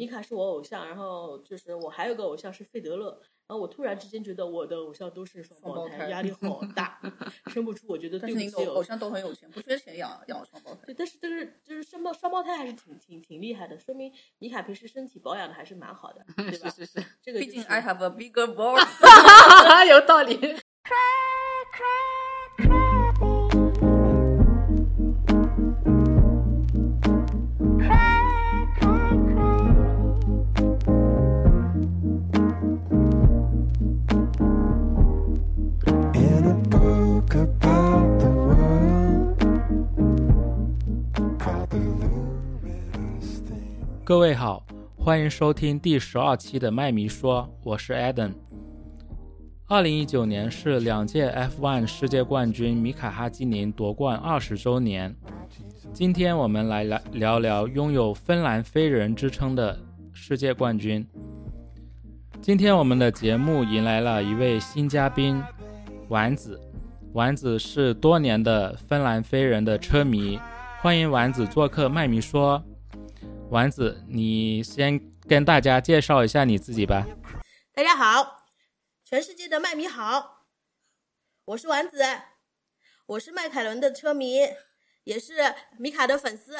米卡是我偶像，然后就是我还有个偶像是费德勒，然后我突然之间觉得我的偶像都是双胞胎，压力好大，生不出，我觉得但对不起偶像都很有钱，不缺钱养养双胞胎对，。但是就是就是双胞双胞胎还是挺挺挺厉害的，说明米卡平时身体保养的还是蛮好的，对吧？是是是，这个就是毕竟 I have a bigger ball。有道理。各位好，欢迎收听第十二期的麦迷说，我是 Adam。二零一九年是两届 F1 世界冠军米卡哈基宁夺冠二十周年。今天我们来聊聊聊拥有芬兰飞人之称的世界冠军。今天我们的节目迎来了一位新嘉宾，丸子。丸子是多年的芬兰飞人的车迷，欢迎丸子做客麦迷说。丸子，你先跟大家介绍一下你自己吧。大家好，全世界的麦迷好，我是丸子，我是迈凯伦的车迷，也是米卡的粉丝，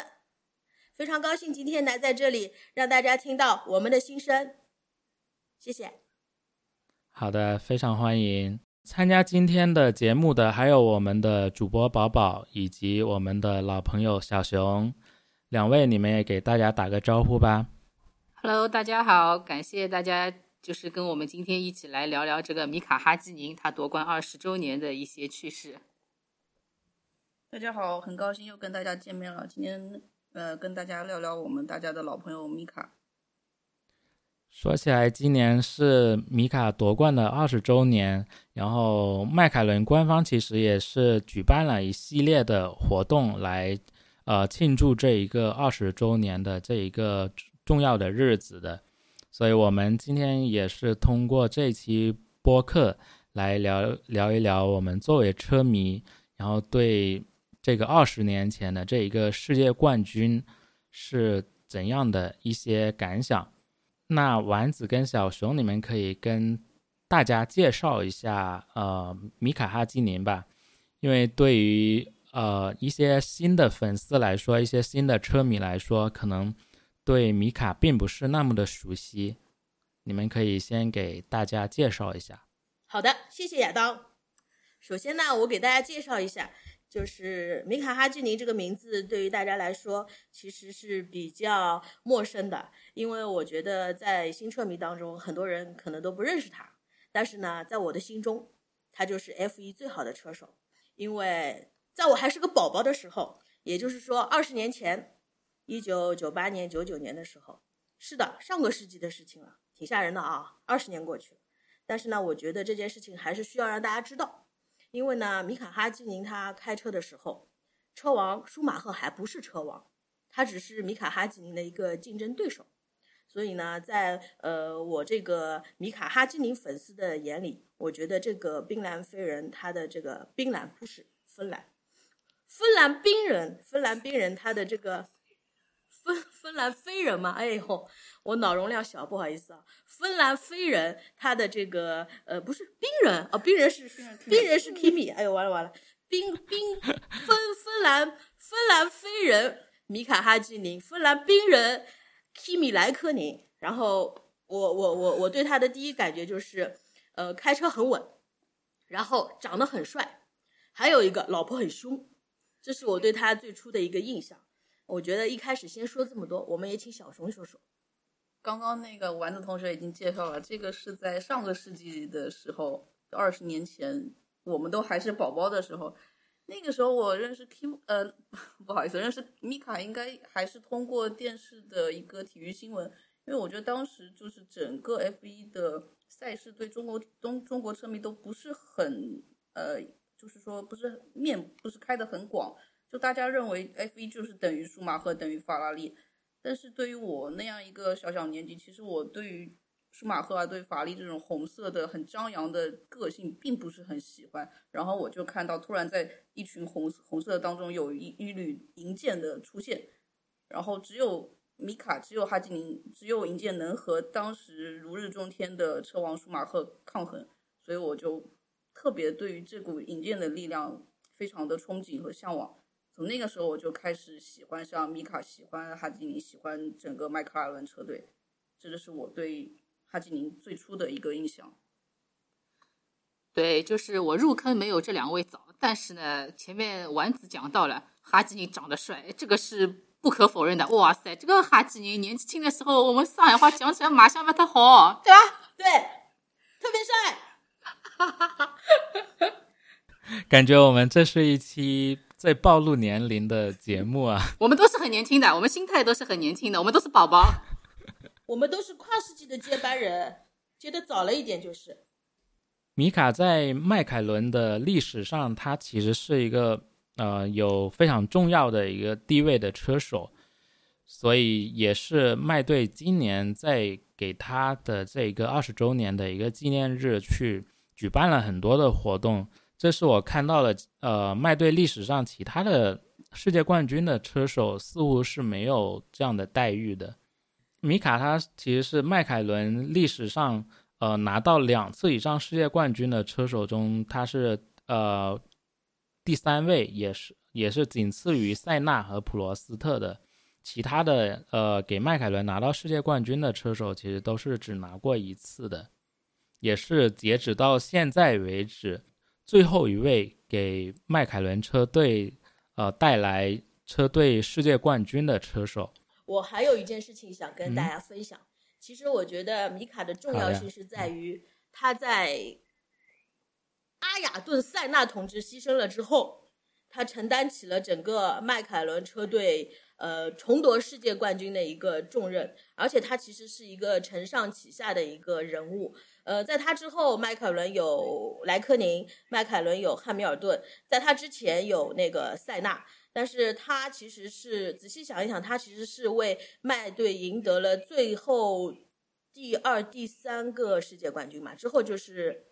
非常高兴今天来在这里让大家听到我们的心声，谢谢。好的，非常欢迎。参加今天的节目的还有我们的主播宝宝以及我们的老朋友小熊，两位你们也给大家打个招呼吧。Hello，大家好，感谢大家就是跟我们今天一起来聊聊这个米卡哈基宁他夺冠二十周年的一些趣事。大家好，很高兴又跟大家见面了。今天呃，跟大家聊聊我们大家的老朋友米卡。说起来，今年是米卡夺冠的二十周年，然后迈凯伦官方其实也是举办了一系列的活动来，呃，庆祝这一个二十周年的这一个重要的日子的。所以，我们今天也是通过这期播客来聊聊一聊我们作为车迷，然后对这个二十年前的这一个世界冠军是怎样的一些感想。那丸子跟小熊，你们可以跟大家介绍一下呃米卡哈基宁吧，因为对于呃一些新的粉丝来说，一些新的车迷来说，可能对米卡并不是那么的熟悉。你们可以先给大家介绍一下。好的，谢谢亚当。首先呢，我给大家介绍一下，就是米卡哈基宁这个名字对于大家来说其实是比较陌生的，因为我觉得在新车迷当中，很多人可能都不认识他。但是呢，在我的心中，他就是 F1 最好的车手，因为在我还是个宝宝的时候，也就是说二十年前，一九九八年、九九年的时候，是的，上个世纪的事情了，挺吓人的啊，二十年过去了。但是呢，我觉得这件事情还是需要让大家知道，因为呢，米卡哈基宁他开车的时候，车王舒马赫还不是车王，他只是米卡哈基宁的一个竞争对手。所以呢，在呃我这个米卡哈基宁粉丝的眼里，我觉得这个冰蓝飞人他的这个冰蓝不是芬兰，芬兰冰人，芬兰冰人他的这个芬芬兰飞人嘛，哎呦，我脑容量小，不好意思啊。芬兰飞人他的这个呃不是冰人啊，冰人是冰人是 Kimi，哎呦完了完了，冰冰芬芬兰芬兰飞人米卡哈基宁，芬兰冰人 Kimi 莱科宁。然后我我我我对他的第一感觉就是，呃，开车很稳，然后长得很帅，还有一个老婆很凶，这是我对他最初的一个印象。我觉得一开始先说这么多，我们也请小熊说说。刚刚那个丸子同学已经介绍了，这个是在上个世纪的时候，二十年前，我们都还是宝宝的时候。那个时候我认识 Kim，呃，不好意思，认识米卡应该还是通过电视的一个体育新闻，因为我觉得当时就是整个 F 一的赛事对中国中中国车迷都不是很呃，就是说不是面不是开的很广，就大家认为 F 一就是等于舒马赫等于法拉利，但是对于我那样一个小小年纪，其实我对于舒马赫啊，对法拉利这种红色的很张扬的个性并不是很喜欢。然后我就看到突然在一群红红色当中有一一缕银箭的出现，然后只有米卡只有哈基宁，只有银剑能和当时如日中天的车王舒马赫抗衡，所以我就特别对于这股引荐的力量非常的憧憬和向往。从那个时候我就开始喜欢上米卡，喜欢哈基宁，喜欢整个迈凯伦车队，这就是我对哈基宁最初的一个印象。对，就是我入坑没有这两位早，但是呢，前面丸子讲到了哈基宁长得帅，这个是不可否认的。哇塞，这个哈基宁年纪轻的时候，我们上海话讲起来马上把他好，对吧？对，特别帅。感觉我们这是一期在暴露年龄的节目啊！我们都是很年轻的，我们心态都是很年轻的，我们都是宝宝。我们都是跨世纪的接班人，接的早了一点就是。米卡在迈凯伦的历史上，他其实是一个呃有非常重要的一个地位的车手，所以也是麦队今年在给他的这个二十周年的一个纪念日去举办了很多的活动。这是我看到了，呃，麦队历史上其他的世界冠军的车手似乎是没有这样的待遇的。米卡他其实是迈凯伦历史上呃拿到两次以上世界冠军的车手中，他是呃第三位，也是也是仅次于塞纳和普罗斯特的。其他的呃给迈凯伦拿到世界冠军的车手，其实都是只拿过一次的，也是截止到现在为止最后一位给迈凯伦车队呃带来车队世界冠军的车手。我还有一件事情想跟大家分享。其实我觉得米卡的重要性是在于他在阿雅顿塞纳同志牺牲了之后，他承担起了整个迈凯伦车队呃重夺世界冠军的一个重任，而且他其实是一个承上启下的一个人物。呃，在他之后，迈凯伦有莱科宁，迈凯伦有汉密尔顿，在他之前有那个塞纳。但是他其实是仔细想一想，他其实是为麦队赢得了最后第二、第三个世界冠军嘛，之后就是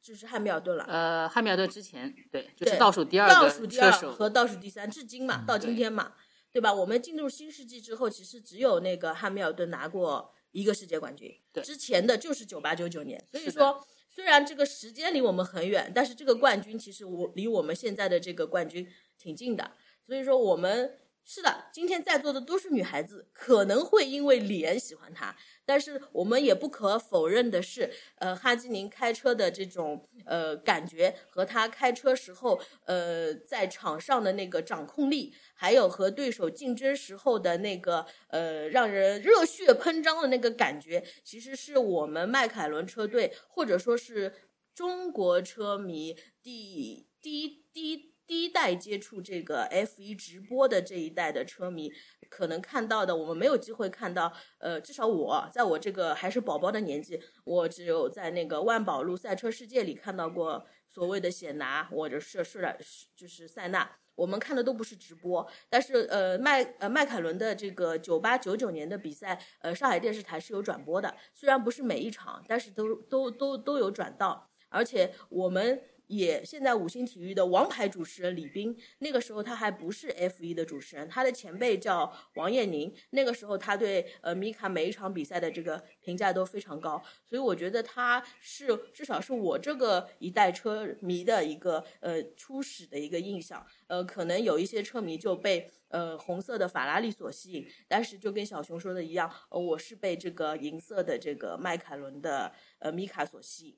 就是汉密尔顿了。呃，汉密尔顿之前对，就是倒数第二倒个数第二车手，和倒数第三，至今嘛，到今天嘛，对吧？我们进入新世纪之后，其实只有那个汉密尔顿拿过一个世界冠军，对之前的就是九八九九年。所以说，虽然这个时间离我们很远，但是这个冠军其实我离我们现在的这个冠军挺近的。所以说，我们是的，今天在座的都是女孩子，可能会因为脸喜欢他，但是我们也不可否认的是，呃，哈基宁开车的这种呃感觉和他开车时候呃在场上的那个掌控力，还有和对手竞争时候的那个呃让人热血喷张的那个感觉，其实是我们迈凯伦车队或者说是中国车迷第第第。第一代接触这个 F 一直播的这一代的车迷，可能看到的，我们没有机会看到。呃，至少我在我这个还是宝宝的年纪，我只有在那个万宝路赛车世界里看到过所谓的显拿或者是是的，就是塞纳。我们看的都不是直播，但是呃迈呃迈凯伦的这个九八九九年的比赛，呃上海电视台是有转播的，虽然不是每一场，但是都都都都有转到，而且我们。也现在五星体育的王牌主持人李斌，那个时候他还不是 F 一的主持人，他的前辈叫王彦宁。那个时候他对呃米卡每一场比赛的这个评价都非常高，所以我觉得他是至少是我这个一代车迷的一个呃初始的一个印象。呃，可能有一些车迷就被呃红色的法拉利所吸引，但是就跟小熊说的一样，呃，我是被这个银色的这个迈凯伦的呃米卡所吸引。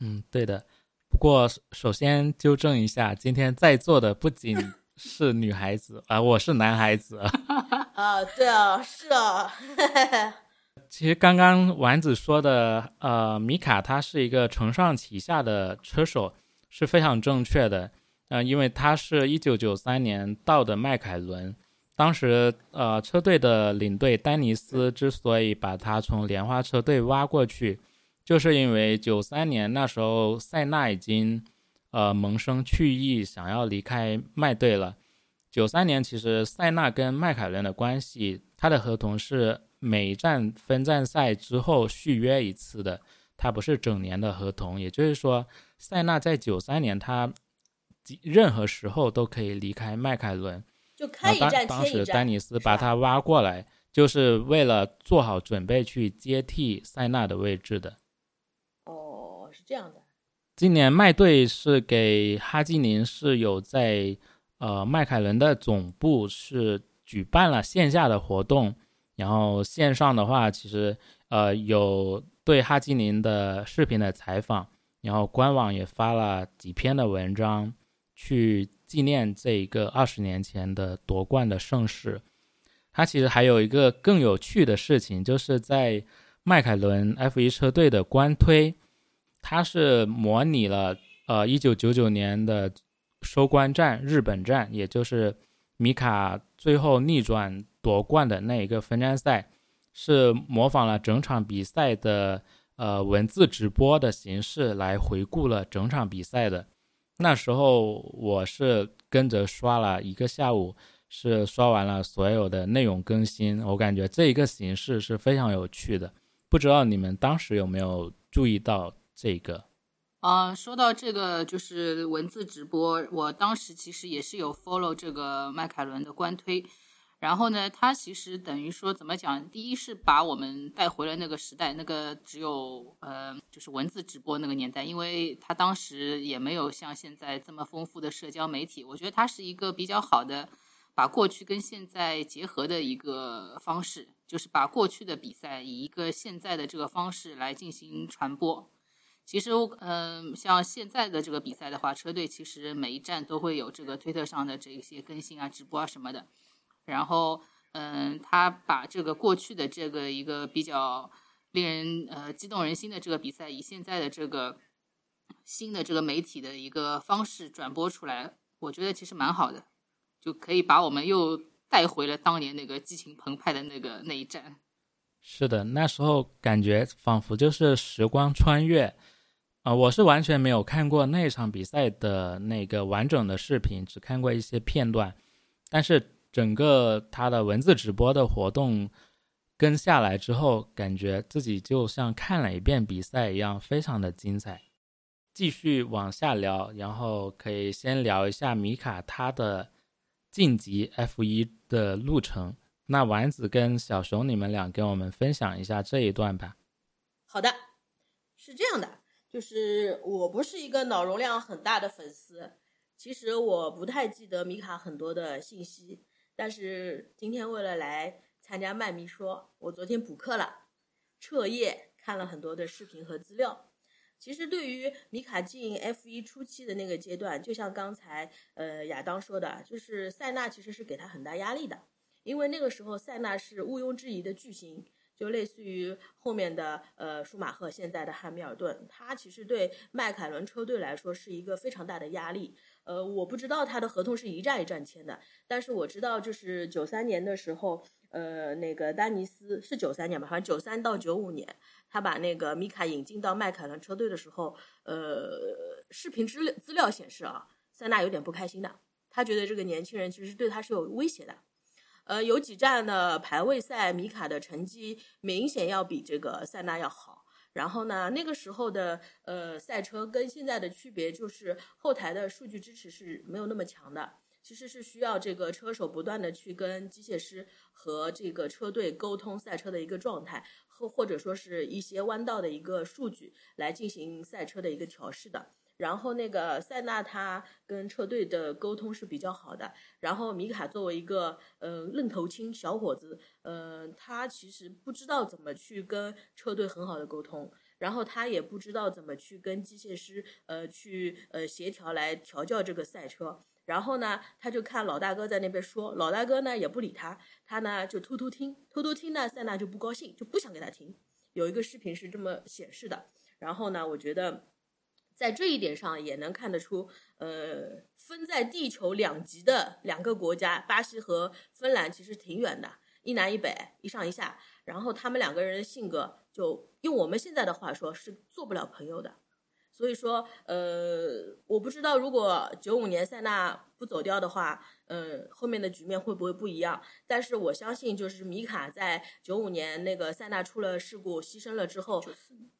嗯，对的。不过，首先纠正一下，今天在座的不仅是女孩子啊、我是男孩子。啊，对啊，是啊，其实刚刚丸子说的，呃，米卡他是一个承上启下的车手，是非常正确的。呃，因为他是一九九三年到的迈凯伦，当时呃车队的领队丹尼斯之所以把他从莲花车队挖过去，就是因为九三年那时候塞纳已经呃萌生去意，想要离开麦队了。九三年其实塞纳跟迈凯伦的关系，他的合同是每站分站赛之后续约一次的，他不是整年的合同。也就是说，塞纳在九三年他任何时候都可以离开迈凯伦。就开一站当当时签一站。丹尼斯把他挖过来，就是为了做好准备去接替塞纳的位置的。这样的。今年麦队是给哈基宁是有在呃迈凯伦的总部是举办了线下的活动，然后线上的话其实呃有对哈基宁的视频的采访，然后官网也发了几篇的文章去纪念这一个二十年前的夺冠的盛世。它其实还有一个更有趣的事情，就是在迈凯伦 F1 车队的官推。它是模拟了呃一九九九年的收官战日本站，也就是米卡最后逆转夺冠的那一个分站赛，是模仿了整场比赛的呃文字直播的形式来回顾了整场比赛的。那时候我是跟着刷了一个下午，是刷完了所有的内容更新，我感觉这一个形式是非常有趣的。不知道你们当时有没有注意到？这个，嗯，说到这个就是文字直播，我当时其实也是有 follow 这个迈凯伦的官推，然后呢，它其实等于说怎么讲？第一是把我们带回了那个时代，那个只有呃就是文字直播那个年代，因为它当时也没有像现在这么丰富的社交媒体，我觉得它是一个比较好的把过去跟现在结合的一个方式，就是把过去的比赛以一个现在的这个方式来进行传播。其实，嗯，像现在的这个比赛的话，车队其实每一站都会有这个推特上的这一些更新啊、直播啊什么的。然后，嗯，他把这个过去的这个一个比较令人呃激动人心的这个比赛，以现在的这个新的这个媒体的一个方式转播出来，我觉得其实蛮好的，就可以把我们又带回了当年那个激情澎湃的那个那一站。是的，那时候感觉仿佛就是时光穿越。啊，我是完全没有看过那场比赛的那个完整的视频，只看过一些片段。但是整个他的文字直播的活动跟下来之后，感觉自己就像看了一遍比赛一样，非常的精彩。继续往下聊，然后可以先聊一下米卡他的晋级 F 一的路程。那丸子跟小熊，你们俩跟我们分享一下这一段吧。好的，是这样的。就是我不是一个脑容量很大的粉丝，其实我不太记得米卡很多的信息，但是今天为了来参加麦迷说，我昨天补课了，彻夜看了很多的视频和资料。其实对于米卡进 F 一初期的那个阶段，就像刚才呃亚当说的，就是塞纳其实是给他很大压力的，因为那个时候塞纳是毋庸置疑的巨星。就类似于后面的呃舒马赫，现在的汉密尔顿，他其实对迈凯伦车队来说是一个非常大的压力。呃，我不知道他的合同是一站一站签的，但是我知道就是九三年的时候，呃，那个丹尼斯是九三年吧，好像九三到九五年，他把那个米卡引进到迈凯伦车队的时候，呃，视频资料资料显示啊，塞纳有点不开心的，他觉得这个年轻人其实对他是有威胁的。呃，有几站的排位赛，米卡的成绩明显要比这个塞纳要好。然后呢，那个时候的呃赛车跟现在的区别就是后台的数据支持是没有那么强的，其实是需要这个车手不断的去跟机械师和这个车队沟通赛车的一个状态，或或者说是一些弯道的一个数据来进行赛车的一个调试的。然后那个塞纳他跟车队的沟通是比较好的，然后米卡作为一个呃愣头青小伙子，呃，他其实不知道怎么去跟车队很好的沟通，然后他也不知道怎么去跟机械师呃去呃协调来调教这个赛车，然后呢，他就看老大哥在那边说，老大哥呢也不理他，他呢就偷偷听，偷偷听呢，塞纳就不高兴，就不想给他听，有一个视频是这么显示的，然后呢，我觉得。在这一点上也能看得出，呃，分在地球两极的两个国家，巴西和芬兰其实挺远的，一南一北，一上一下。然后他们两个人的性格，就用我们现在的话说，是做不了朋友的。所以说，呃，我不知道如果九五年塞纳不走掉的话，呃，后面的局面会不会不一样？但是我相信，就是米卡在九五年那个塞纳出了事故牺牲了之后，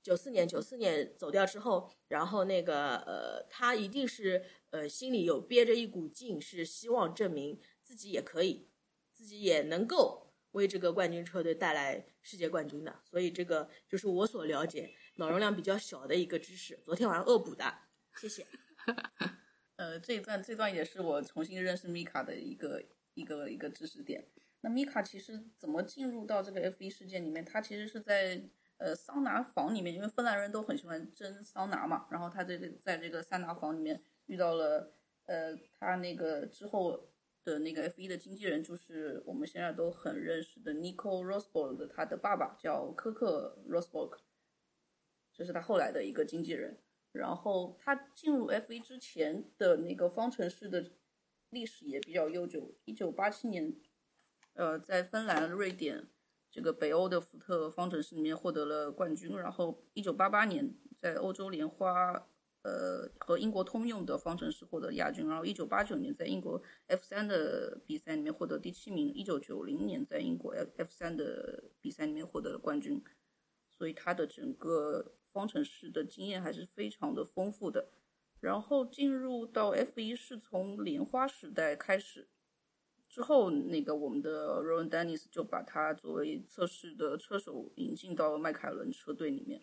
九四年九四年走掉之后，然后那个呃，他一定是呃心里有憋着一股劲，是希望证明自己也可以，自己也能够为这个冠军车队带来世界冠军的。所以这个就是我所了解脑容量比较小的一个知识，昨天晚上恶补的，谢谢。呃，这一段这段也是我重新认识米卡的一个一个一个知识点。那米卡其实怎么进入到这个 F 1事件里面？他其实是在呃桑拿房里面，因为芬兰人都很喜欢蒸桑拿嘛。然后他在这在这个桑拿房里面遇到了呃他那个之后的那个 F 1的经纪人，就是我们现在都很认识的 Nicole Rosberg 他的爸爸叫科克 Rosberg，这是他后来的一个经纪人。然后他进入 F 1之前的那个方程式的历史也比较悠久。一九八七年，呃，在芬兰、瑞典这个北欧的福特方程式里面获得了冠军。然后一九八八年在欧洲莲花，呃和英国通用的方程式获得亚军。然后一九八九年在英国 F 三的比赛里面获得第七名。一九九零年在英国 F F 三的比赛里面获得了冠军。所以他的整个方程式的经验还是非常的丰富的。然后进入到 F 1是从莲花时代开始，之后那个我们的 Rowan Dennis 就把他作为测试的车手引进到迈凯伦车队里面。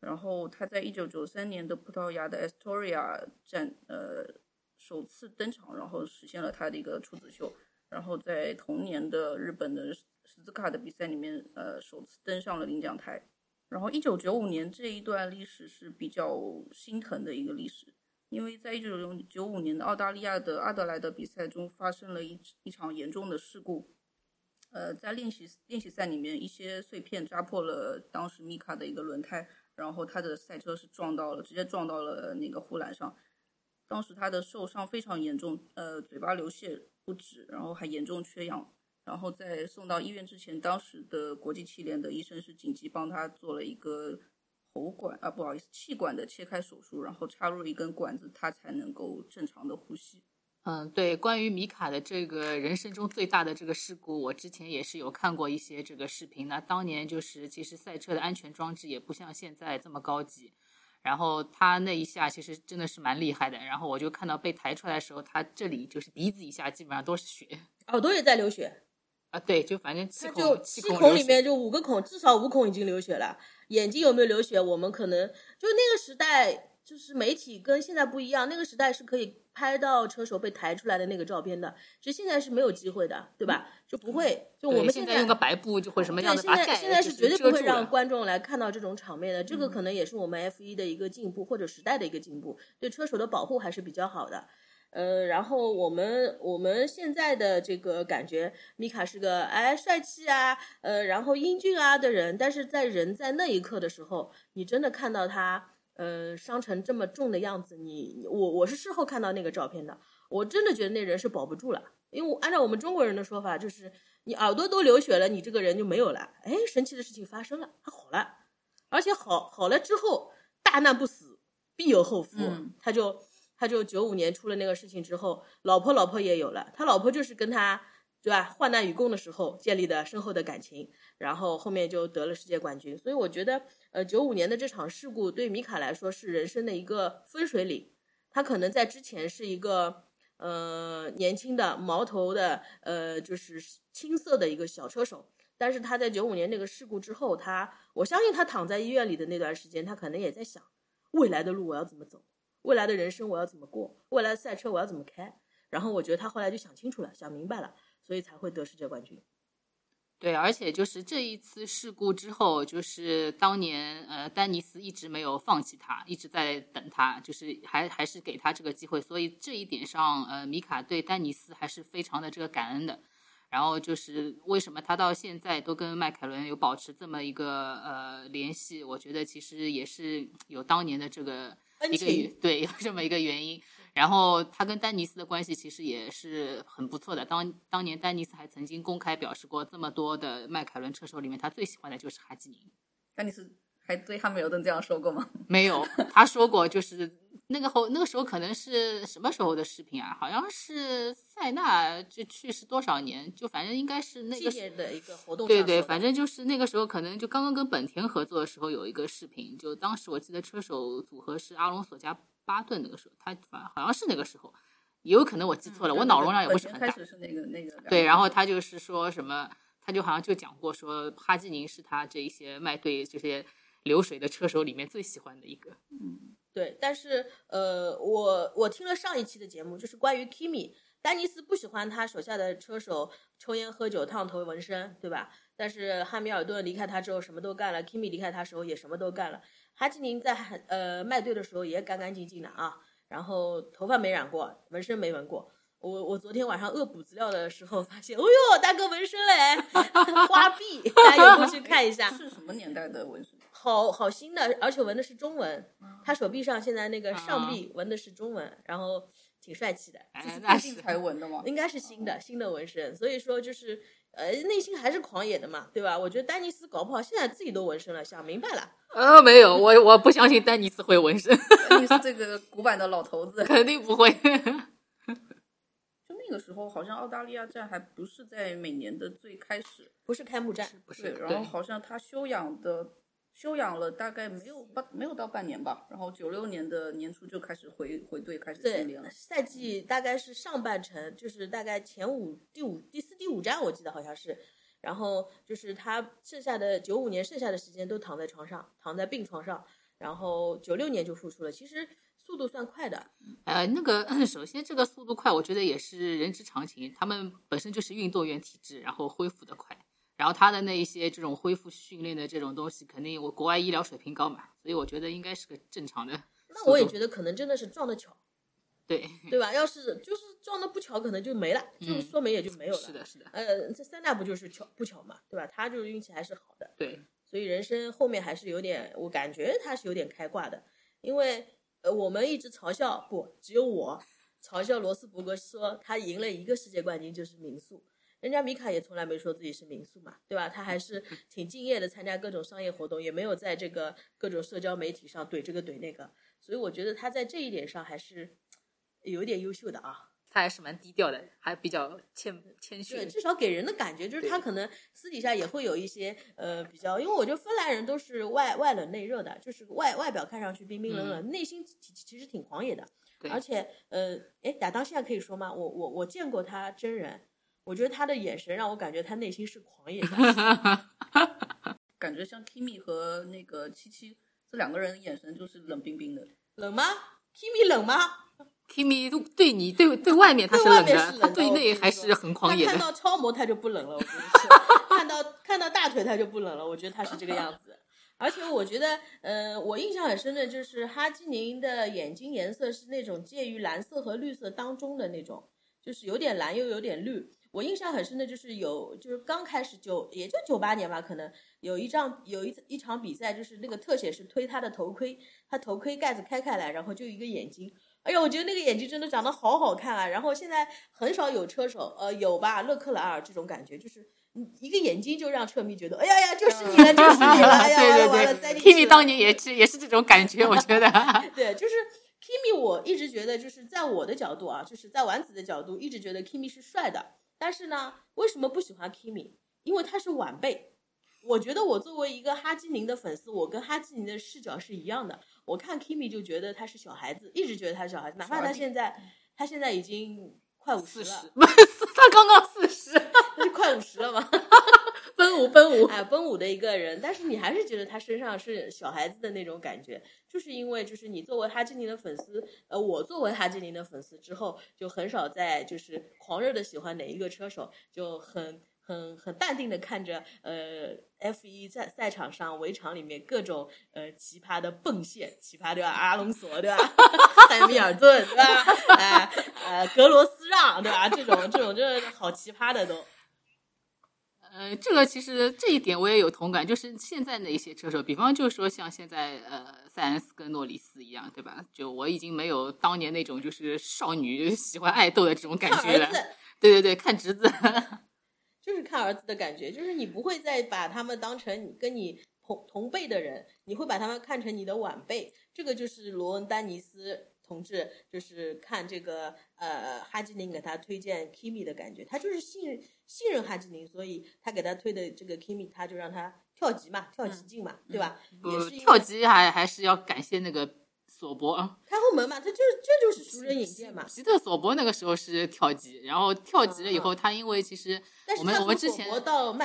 然后他在一九九三年的葡萄牙的 Astoria 站呃首次登场，然后实现了他的一个处子秀。然后在同年的日本的十字卡的比赛里面，呃，首次登上了领奖台。然后一九九五年这一段历史是比较心疼的一个历史，因为在一九九五年的澳大利亚的阿德莱德比赛中发生了一一场严重的事故。呃，在练习练习赛里面，一些碎片扎破了当时米卡的一个轮胎，然后他的赛车是撞到了，直接撞到了那个护栏上。当时他的受伤非常严重，呃，嘴巴流血不止，然后还严重缺氧。然后在送到医院之前，当时的国际汽联的医生是紧急帮他做了一个喉管啊，不好意思，气管的切开手术，然后插入一根管子，他才能够正常的呼吸。嗯，对，关于米卡的这个人生中最大的这个事故，我之前也是有看过一些这个视频。那当年就是其实赛车的安全装置也不像现在这么高级，然后他那一下其实真的是蛮厉害的。然后我就看到被抬出来的时候，他这里就是鼻子以下基本上都是血耳朵也在流血，啊，对，就反正气孔气孔里面就五个孔，至少五孔已经流血了。眼睛有没有流血？我们可能就那个时代，就是媒体跟现在不一样，那个时代是可以拍到车手被抬出来的那个照片的，其实现在是没有机会的，对吧？就不会，就我们现在现用个白布就会什么样对，现在现在是绝对不会让观众来看到这种场面的，这个可能也是我们 F 一的一个进步，或者时代的一个进步，对车手的保护还是比较好的。呃，然后我们我们现在的这个感觉，米卡是个哎帅气啊，呃，然后英俊啊的人，但是在人在那一刻的时候，你真的看到他，呃，伤成这么重的样子，你我我是事后看到那个照片的，我真的觉得那人是保不住了，因为我按照我们中国人的说法，就是你耳朵都流血了，你这个人就没有了。哎，神奇的事情发生了，他好了，而且好好了之后，大难不死，必有后福。嗯他就他就九五年出了那个事情之后，老婆老婆也有了，他老婆就是跟他对吧患难与共的时候建立的深厚的感情，然后后面就得了世界冠军。所以我觉得，呃，九五年的这场事故对米卡来说是人生的一个分水岭。他可能在之前是一个呃年轻的毛头的呃就是青涩的一个小车手，但是他在九五年那个事故之后，他我相信他躺在医院里的那段时间，他可能也在想未来的路我要怎么走，未来的人生我要怎么过，未来的赛车我要怎么开。然后我觉得他后来就想清楚了，想明白了，所以才会得世界冠军。对，而且就是这一次事故之后，就是当年呃，丹尼斯一直没有放弃他，一直在等他，就是还还是给他这个机会，所以这一点上，呃，米卡对丹尼斯还是非常的这个感恩的。然后就是为什么他到现在都跟迈凯伦有保持这么一个呃联系，我觉得其实也是有当年的这个一个对有这么一个原因。然后他跟丹尼斯的关系其实也是很不错的。当当年丹尼斯还曾经公开表示过，这么多的迈凯伦车手里面，他最喜欢的就是哈基宁。丹尼斯还对汉密尔顿这样说过吗？没有，他说过，就是那个后那个时候可能是什么时候的视频啊？好像是塞纳就去世多少年，就反正应该是那个的一个活动对对，反正就是那个时候可能就刚刚跟本田合作的时候有一个视频，就当时我记得车手组合是阿隆索加巴顿，那个时候他反好像是那个时候，也有可能我记错了，我脑容量也不是很大开。始是那个那个对，然后他就是说什么，他就好像就讲过说哈基宁是他这一些卖队这些流水的车手里面最喜欢的一个。嗯对，但是呃，我我听了上一期的节目，就是关于 Kimi，丹尼斯不喜欢他手下的车手抽烟喝酒、烫头、纹身，对吧？但是汉密尔顿离开他之后什么都干了，Kimi 离开他时候也什么都干了。哈基宁在呃麦队的时候也干干净净的啊，然后头发没染过，纹身没纹过。我我昨天晚上恶补资料的时候发现，哦哟，大哥纹身嘞，花臂，大家有空去看一下。是什么年代的纹身？好好新的，而且纹的是中文。他手臂上现在那个上臂纹的是中文，然后挺帅气的，哎这是，那是最近才纹的吗？应该是新的新的纹身。所以说就是呃，内心还是狂野的嘛，对吧？我觉得丹尼斯搞不好现在自己都纹身了，想明白了。呃，没有，我我不相信丹尼斯会纹身，丹尼斯这个古板的老头子。肯定不会。就那个时候，好像澳大利亚站还不是在每年的最开始，不是开幕战，对，不是，然后好像他休养的休养了大概没有半没有到半年吧，然后九六年的年初就开始回回队开始训练了，。赛季大概是上半程，就是大概前五、第五、第四、第五站，我记得好像是。然后就是他剩下的九五年剩下的时间都躺在床上，躺在病床上，然后九六年就复出了。其实速度算快的，呃，那个 首先这个速度快，我觉得也是人之常情，他们本身就是运动员体质，然后恢复的快，然后他的那一些这种恢复训练的这种东西，肯定我国外医疗水平高嘛，所以我觉得应该是个正常的。那我也觉得可能真的是撞的巧，对，对吧？要是就是撞的不巧，可能就没了，就嗯说没也就没有了。是的，是的，呃，这三大不就是巧不巧嘛，对吧？他就是运气还是好的，对，所以人生后面还是有点，我感觉他是有点开挂的，因为呃，我们一直嘲笑不，只有我嘲笑罗斯伯格说他赢了一个世界冠军就是民宿，人家米卡也从来没说自己是民宿嘛，对吧？他还是 挺敬业的，参加各种商业活动，也没有在这个各种社交媒体上怼这个怼那个，所以我觉得他在这一点上还是有一点优秀的啊。他还是蛮低调的，还比较谦谦对，逊。至少给人的感觉就是他可能私底下也会有一些呃比较，因为我觉得芬兰人都是外外冷内热的，就是外外表看上去冰冰冷冷，内心其其实挺狂野的。对而且呃，哎，亚当现在可以说吗？我我我见过他真人，我觉得他的眼神让我感觉他内心是狂野的。感觉像 Kimi 和那个七七这两个人眼神就是冷冰冰的。冷吗？Kimi 冷吗？Kimi 对你对对外面他对是冷的，他对内还是很狂野的。他看到超模他就不冷了，我跟你说。看到看到大腿他就不冷了，我觉得他是这个样子。而且我觉得，呃，我印象很深的就是哈基宁的眼睛颜色是那种介于蓝色和绿色当中的那种，就是有点蓝又有点绿。我印象很深的就是有，就是刚开始九，也就九八年吧，可能有一仗有一一场比赛，就是那个特写是推他的头盔，他头盔盖子开开来，然后就一个眼睛，哎呀，我觉得那个眼睛真的长得好好看啊！然后现在很少有车手，呃，有吧，勒克莱尔这种感觉，就是你一个眼睛就让车迷觉得，哎呀呀，就是你了，就是你了，哎呀，完了完了，，Kimi 当年也是也是这种感觉，我觉得。对，就是 Kimi，我一直觉得就是在我的角度啊，就是在丸子的角度，一直觉得 Kimi 是帅的。但是呢，为什么不喜欢 Kimi？因为他是晚辈。我觉得我作为一个哈基宁的粉丝，我跟哈基宁的视角是一样的。我看 Kimi 就觉得他是小孩子，一直觉得他是小孩子，哪怕他现在他现在已经快五十了，，不是他刚刚四十，他是快五十了嘛。奔五奔五。哎，奔五的一个人，但是你还是觉得他身上是小孩子的那种感觉，就是因为就是你作为哈基宁的粉丝，呃，我作为哈基宁的粉丝之后，就很少在就是狂热的喜欢哪一个车手，就很很很淡定的看着呃 F 一在赛场上围场里面各种呃奇葩的蹦线，奇葩对吧？阿隆索对吧？汉密尔顿对吧？哎呃格罗斯让对吧？这种这种真是好奇葩的都。呃，这个其实这一点我也有同感，就是现在的一些车手，比方就说像现在呃塞恩斯跟诺里斯一样，对吧？就我已经没有当年那种就是少女喜欢爱豆的这种感觉了。对对对，看侄子。就是看儿子的感觉，就是你不会再把他们当成你跟你同同辈的人，你会把他们看成你的晚辈。这个就是罗恩·丹尼斯同志，就是看这个呃哈基宁给他推荐 Kimi 的感觉，他就是信任信任哈基宁，所以他给他推的这个 Kimi，他就让他跳级嘛，跳级进嘛，对吧？也不是跳级还还是要感谢那个索博啊，开后门嘛，他就是这就是熟人引荐嘛。皮特索博那个时候是跳级，然后跳级了以后，他因为其实我们我们之前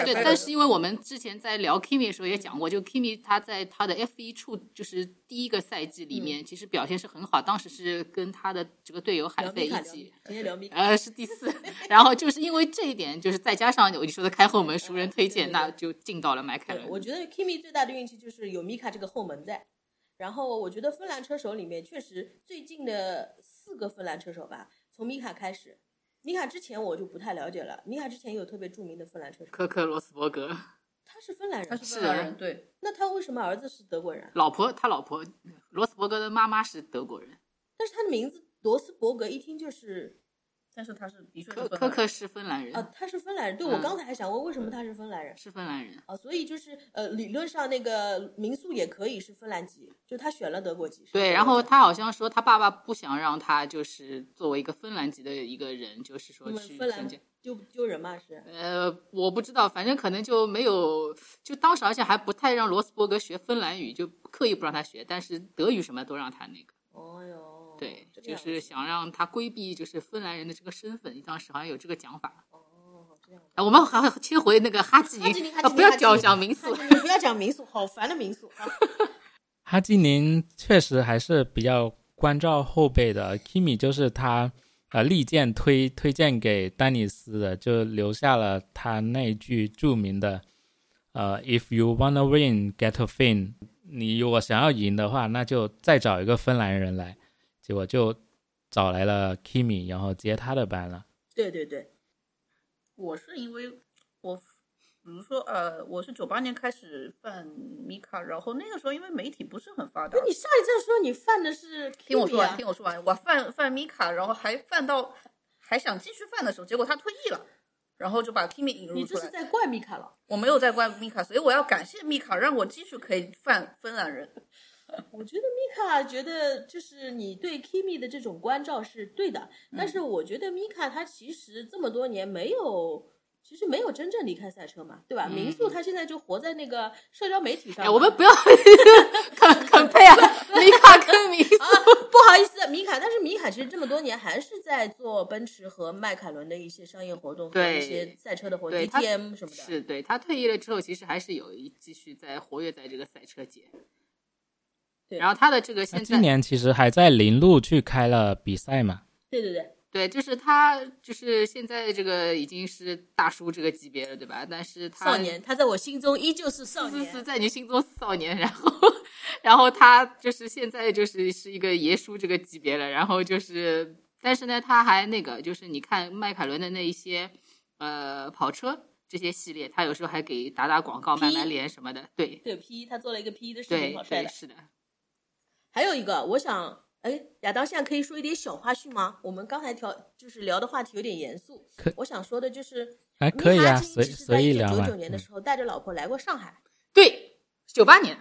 对，但是因为我们之前在聊 Kimi 的时候也讲过，就 Kimi 他在他的 F 一处就是第一个赛季里面，其实表现是很好，当时是跟他的这个队友海聊米飞一起呃，是第四。然后就是因为这一点，就是再加上我你说的开后门熟人推荐，那就进到了迈凯对，伦。我觉得 Kimi 最大的运气就是有米卡这个后门在。然后我觉得芬兰车手里面确实最近的四个芬兰车手吧，从米卡开始。米卡之前我就不太了解了，米卡之前有特别著名的芬兰车手，科克罗斯伯格，他是芬兰人，他是是芬兰人，对，那他为什么儿子是德国人啊？老婆他老婆罗斯伯格的妈妈是德国人，但是他的名字罗斯伯格一听就是但是他是的确是科芬兰人科是芬兰人，啊，他是芬兰人。对，嗯我刚才还想问为什么他是芬兰人是芬兰人。啊，所以就是呃，理论上那个民宿也可以是芬兰籍，就他选了德国籍。对，然后他好像说他爸爸不想让他就是作为一个芬兰籍的一个人，就是说去芬兰参加。丢丢人嘛是？呃，我不知道，反正可能就没有，就当时而且还不太让罗斯伯格学芬兰语，就刻意不让他学，但是德语什么都让他那个。哦哟，对，就是想让他规避就是芬兰人的这个身份，当时好像有这个讲法。哦，这样。啊，我们还要切回那个哈基哈基宁，不要讲讲民宿不要讲民宿，好烦的民宿啊！哈基宁确实还是比较关照后辈的，Kimi 就是他呃力荐推推荐给丹尼斯的，就留下了他那句著名的呃 “If you wanna win, get a Finn”。你如果想要赢的话，那就再找一个芬兰人来。结果就找来了 Kimi，然后接他的班了。对对对，我是因为我，比如说呃，我是九八年开始犯米卡，然后那个时候因为媒体不是很发达不，，你上一次说你犯的是听我说 Kimi 啊完，听我说完，我犯犯米卡，然后还犯到还想继续犯的时候，结果他退役了，然后就把 Kimi 引入。你这是在怪米卡了。我没有在怪米卡，所以我要感谢米卡，让我继续可以犯芬兰人。我觉得米卡觉得就是你对 Kimi 的这种关照是对的，但是我觉得米卡他其实这么多年没有。其实没有真正离开赛车嘛，对吧？民宿他现在就活在那个社交媒体上哎，我们不要 肯肯配啊，米卡跟米宿。啊，不好意思，米卡，但是米卡其实这么多年还是在做奔驰和迈凯伦的一些商业活动和对一些赛车的活动对他，DTM 什么的。是对他退役了之后，其实还是有一继续在活跃在这个赛车界。对然后他的这个那现在今年其实还在林路去开了比赛嘛。对对对，对，就是他就是现在这个已经是大叔这个级别了，对吧？但是他少年，他在我心中依旧是少是年。是在你心中是少年，然后 然后他就是现在就是是一个爷叔这个级别了，然后就是但是呢，他还那个就是你看迈凯伦的那一些呃跑车这些系列，他有时候还给打打广告、P 卖卖脸什么的，对对 P，他做了一个 P 的视频，好帅的。对是的。还有一个，我想，哎，亚当现在可以说一点小花絮吗？我们刚才调就是聊的话题有点严肃，我想说的就是，哎，可以啊，米哈基随其实在随意聊九九九。年的嗯时候带着老婆来过上海。对，九八年，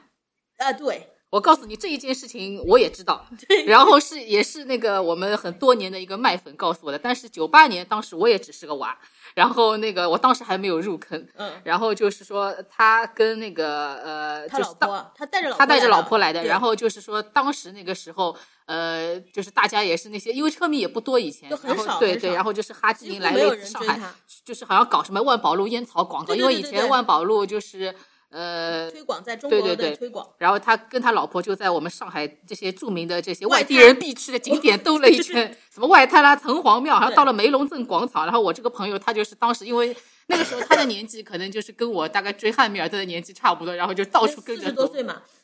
啊，对，我告诉你这一件事情我也知道，然后是也是那个我们很多年的一个麦粉告诉我的，但是九八年当时我也只是个娃，然后那个我当时还没有入坑，嗯，然后就是说他跟那个呃，他就是当老婆，他带着老婆，他带着老婆来的，然后就是说当时那个时候，呃，就是大家也是那些，因为车迷也不多以前，就很然后对对，然后就是哈基几宁来了上海，就是好像搞什么万宝路烟草广告，因为以前万宝路就是呃推广在中国的推广。然后他跟他老婆就在我们上海这些著名的这些外外地人必去的景点兜了一圈，什么外滩啦、城隍庙，然后到了梅龙镇广场。然后我这个朋友他就是当时因为 那个时候他的年纪可能就是跟我大概追汉密尔顿的年纪差不多，然后就到处跟着走。十多岁嘛，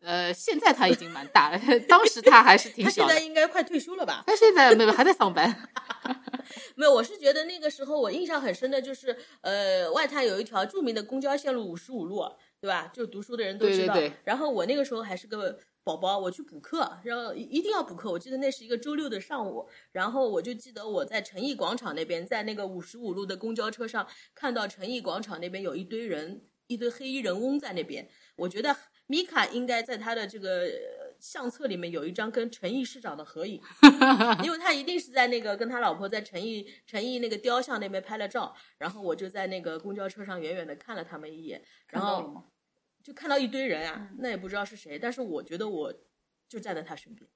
呃，现在他已经蛮大了，当时他还是挺他现。在应该快退休了吧？他现在没有还在上班。没有，我是觉得那个时候我印象很深的就是，呃，外滩有一条著名的公交线路五十五路，对吧？就读书的人都知道。对对对然后我那个时候还是个宝宝，我去补课，然后一一定要补课。我记得那是一个周六的上午，然后我就记得我在诚毅广场那边，在那个五十五路的公交车上看到诚毅广场那边有一堆人，一堆黑衣人翁在那边。我觉得米卡应该在他的这个呃相册里面有一张跟陈毅市长的合影。因为他一定是在那个跟他老婆在陈毅陈毅那个雕像那边拍了照，然后我就在那个公交车上远远的看了他们一眼，然后？就看到一堆人啊，那也不知道是谁，但是我觉得我就站在他身边。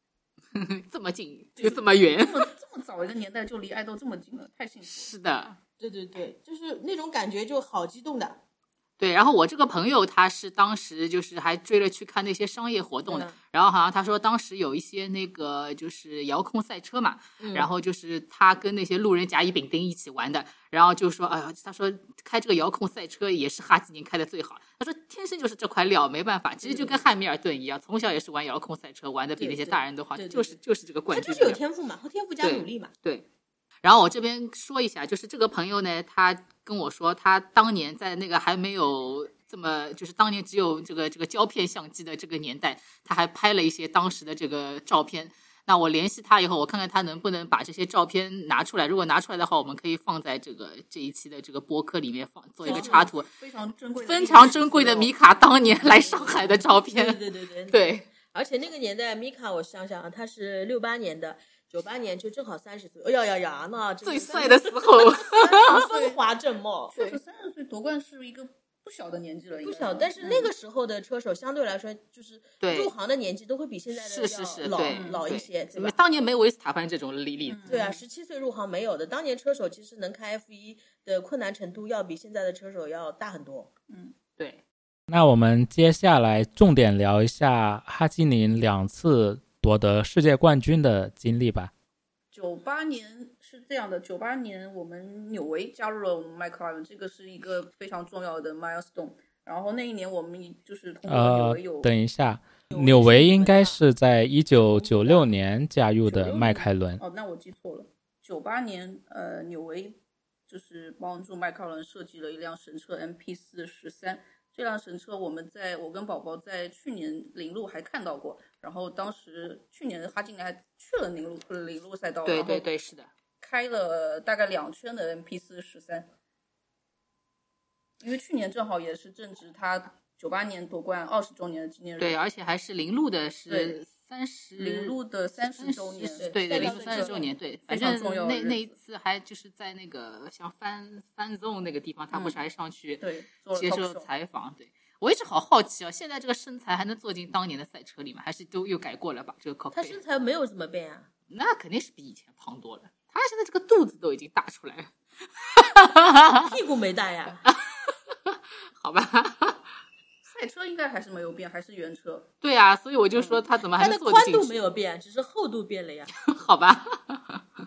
这么近又这么远 这，么这么早一个年代就离爱豆这么近了，太幸福了。是的。对对对，就是那种感觉就好激动的。对，然后我这个朋友他是当时就是还追着去看那些商业活动的，嗯。然后好像他说当时有一些那个就是遥控赛车嘛，嗯。然后就是他跟那些路人甲乙丙丁一起玩的，然后就说哎呀，他说开这个遥控赛车也是哈基宁开的最好，他说天生就是这块料，没办法，其实就跟汉密尔顿一样，从小也是玩遥控赛车，玩的比那些大人都好，就是就是这个他冠军他，就是有天赋嘛，和天赋。加努力嘛。对，然后我这边说一下，就是这个朋友呢，他跟我说，他当年在那个还没有这么，就是当年只有这个这个胶片相机的这个年代，他还拍了一些当时的这个照片。那我联系他以后，我看看他能不能把这些照片拿出来。如果拿出来的话，我们可以放在这个这一期的这个播客里面放做一个插图，非常珍贵的非常珍贵的米卡当年来上海的照对片。对对对对，而且那个年代，米卡，我想想啊，他是六八年的，九八年就正好三十岁。哎呀呀呀，那最是帅的时候。风华正茂。确实三十岁夺冠是一个不小的年纪了，不小，但是那嗯个时候的车手相对来说，就是入行的年纪都会比现在的是是是，要老老一些，对因为吧？当年没维斯塔潘这种例例子。对啊，十七岁入行没有的，当年车手其实能开 F 一的困难程度要比现在的车手要大很多。嗯对，那我们接下来重点聊一下哈基宁两次夺得世界冠军的经历吧。九八年是这样的，九八年我们纽维加入了我们麦克拉伦，这个是一个非常重要的 milestone。然后那一年我们就是通过纽呃维有，等一下，纽维应该是在一九九六年加入的迈凯伦。哦，那我记错了。九八年，呃，纽维就是帮助迈凯伦设计了一辆神车 MP 四十三。这辆神车我们在我跟宝宝在去年铃鹿还看到过，然后当时去年哈金还去了零路呃零路赛道，对对对，是的。开了大概两圈的 MP 四十三，因为去年正好也是正值他九八年夺冠二十周年的纪念日，对，而且还是零路的是对三十零路的三十周年，对对，零路三十周年，对，反正那那一次还就是在那个像翻翻 zone 那个地方，他不是嗯还上去对接受采访？对我一直好好奇啊，现在这个身材还能坐进当年的赛车里吗？还是都又改过了吧？这个他 cockpit 身材没有怎么变啊，那肯定是比以前胖多了。他现在这个肚子都已经大出来了，屁股没大呀。好吧？赛车应该还是没有变，还是原车。对啊，所以我就说他怎么还它能的宽度？没有变，只是厚度变了呀，好吧？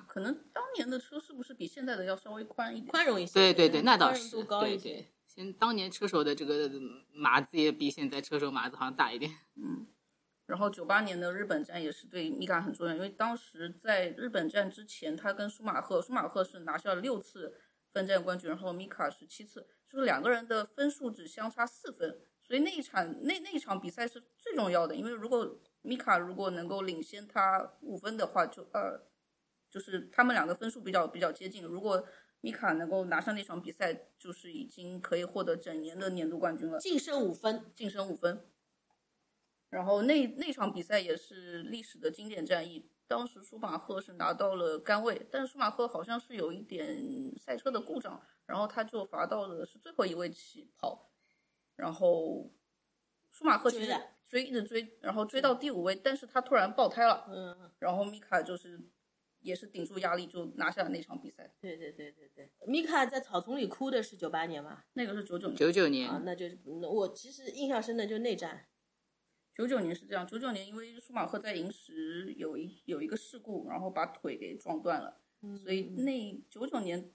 可能当年的车是不是比现在的要稍微宽一点？宽容一些。对对对，那倒宽容是，度高一些。对对。现当年车手的这个码子也比现在车手码子好像大一点。嗯。然后九八年的日本站也是对米卡很重要，因为当时在日本站之前，他跟舒马赫，舒马赫是拿下了六次分站冠军，然后米卡是七次，就是两个人的分数只相差四分，所以那一场那那一场比赛是最重要的，因为如果米卡如果能够领先他五分的话，就呃，就是他们两个分数比较比较接近，如果米卡能够拿上那场比赛，就是已经可以获得整年的年度冠军了。晋升五分，晋升五分。然后那那场比赛也是历史的经典战役，当时舒马赫是拿到了杆位，但是舒马赫好像是有一点赛车的故障，然后他就罚到了是最后一位起跑，然后舒马赫其实追的追一直追，然后追到第五位，但是他突然爆胎了，嗯，然后米卡就是也是顶住压力就拿下了那场比赛，对对对对对。米卡在草丛里哭的是九八年吧？那个是九九年。九九年，啊，那就是嗯我其实印象深的就是内战，九九年是这样，九九年因为舒马赫在银石有一有一个事故，然后把腿给撞断了，所以那九九年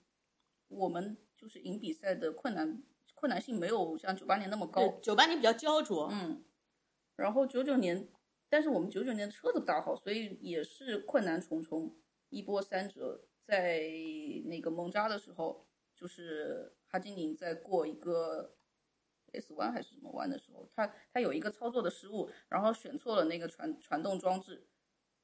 我们就是赢比赛的困难困难性没有像九八年那么高，九八年比较焦灼，嗯，然后九九年，但是我们九九年车子不大好，所以也是困难重重，一波三折。在那个蒙扎的时候，就是哈金宁在过一个 S 弯还是什么弯的时候，他他有一个操作的失误，然后选错了那个传传动装置，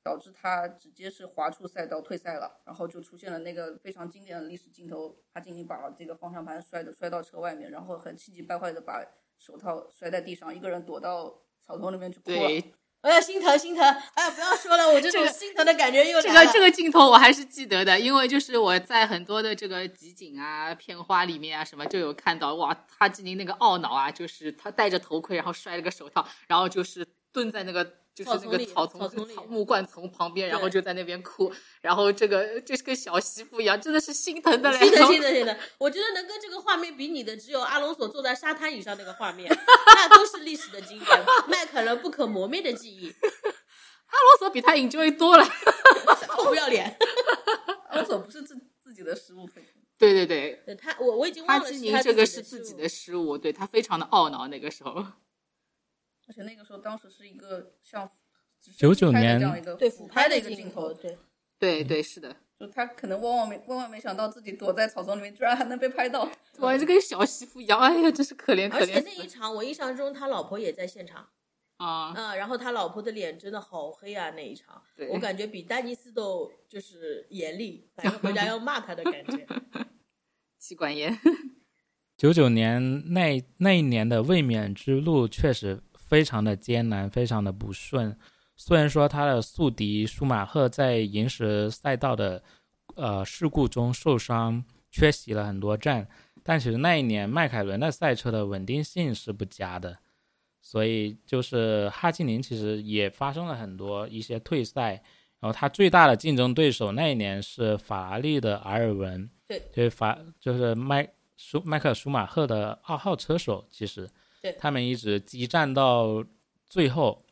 导致他直接是滑出赛道退赛了，然后就出现了那个非常经典的历史镜头，他仅仅把这个方向盘摔的摔到车外面，然后很气急败坏的把手套摔在地上，一个人躲到草丛里面去哭了。对哎呀，心疼心疼！哎呀，不要说了，我这种心疼的感觉又这个来了。这个镜头我还是记得的，因为就是我在很多的这个集锦啊、片花里面啊什么就有看到，哇，哈基宁那个懊恼啊，就是他戴着头盔，然后摔了个手套，然后就是蹲在那个就是那个草草丛草木灌丛旁边，然后就在那边哭，然后这个就是跟小媳妇一样，真的是心疼的嘞。心疼心疼心疼。我觉得能跟这个画面比拟的，只有阿隆索坐在沙滩椅上那个画面，那都是历史的经典，迈凯伦不可磨灭的记忆。阿隆索比他 enjoy 多了。臭不要脸！阿隆索不是自自己的失误对对对，对他，我我已经哈忘了是基宁这个是自己的失误，对他非常的懊恼那个时候。而且那个时候当时是一个像九九年这样一个对俯拍的一个镜镜头，对对对是的，就他可能万万没万万没想到自己躲在草丛里面，居然还能被拍到。哇，这跟小媳妇一样，哎呀，真是可怜可而且怜那一场，我印象中他老婆也在现场，啊！嗯，然后他老婆的脸真的好黑啊，那一场，对我感觉比丹尼斯都就是严厉，反正回家要骂他的感觉。妻管严，九九年那那一年的卫冕之路确实非常的艰难，非常的不顺。虽然说他的宿敌舒马赫在银石赛道的呃事故中受伤，缺席了很多站，但其实那一年迈凯伦的赛车的稳定性是不佳的，所以就是哈基宁其实也发生了很多一些退赛，然后他最大的竞争对手那一年是法拉利的埃尔文，对，就是法就是迈舒迈克尔舒马赫的二号车手，其实对他们一直激战到最后。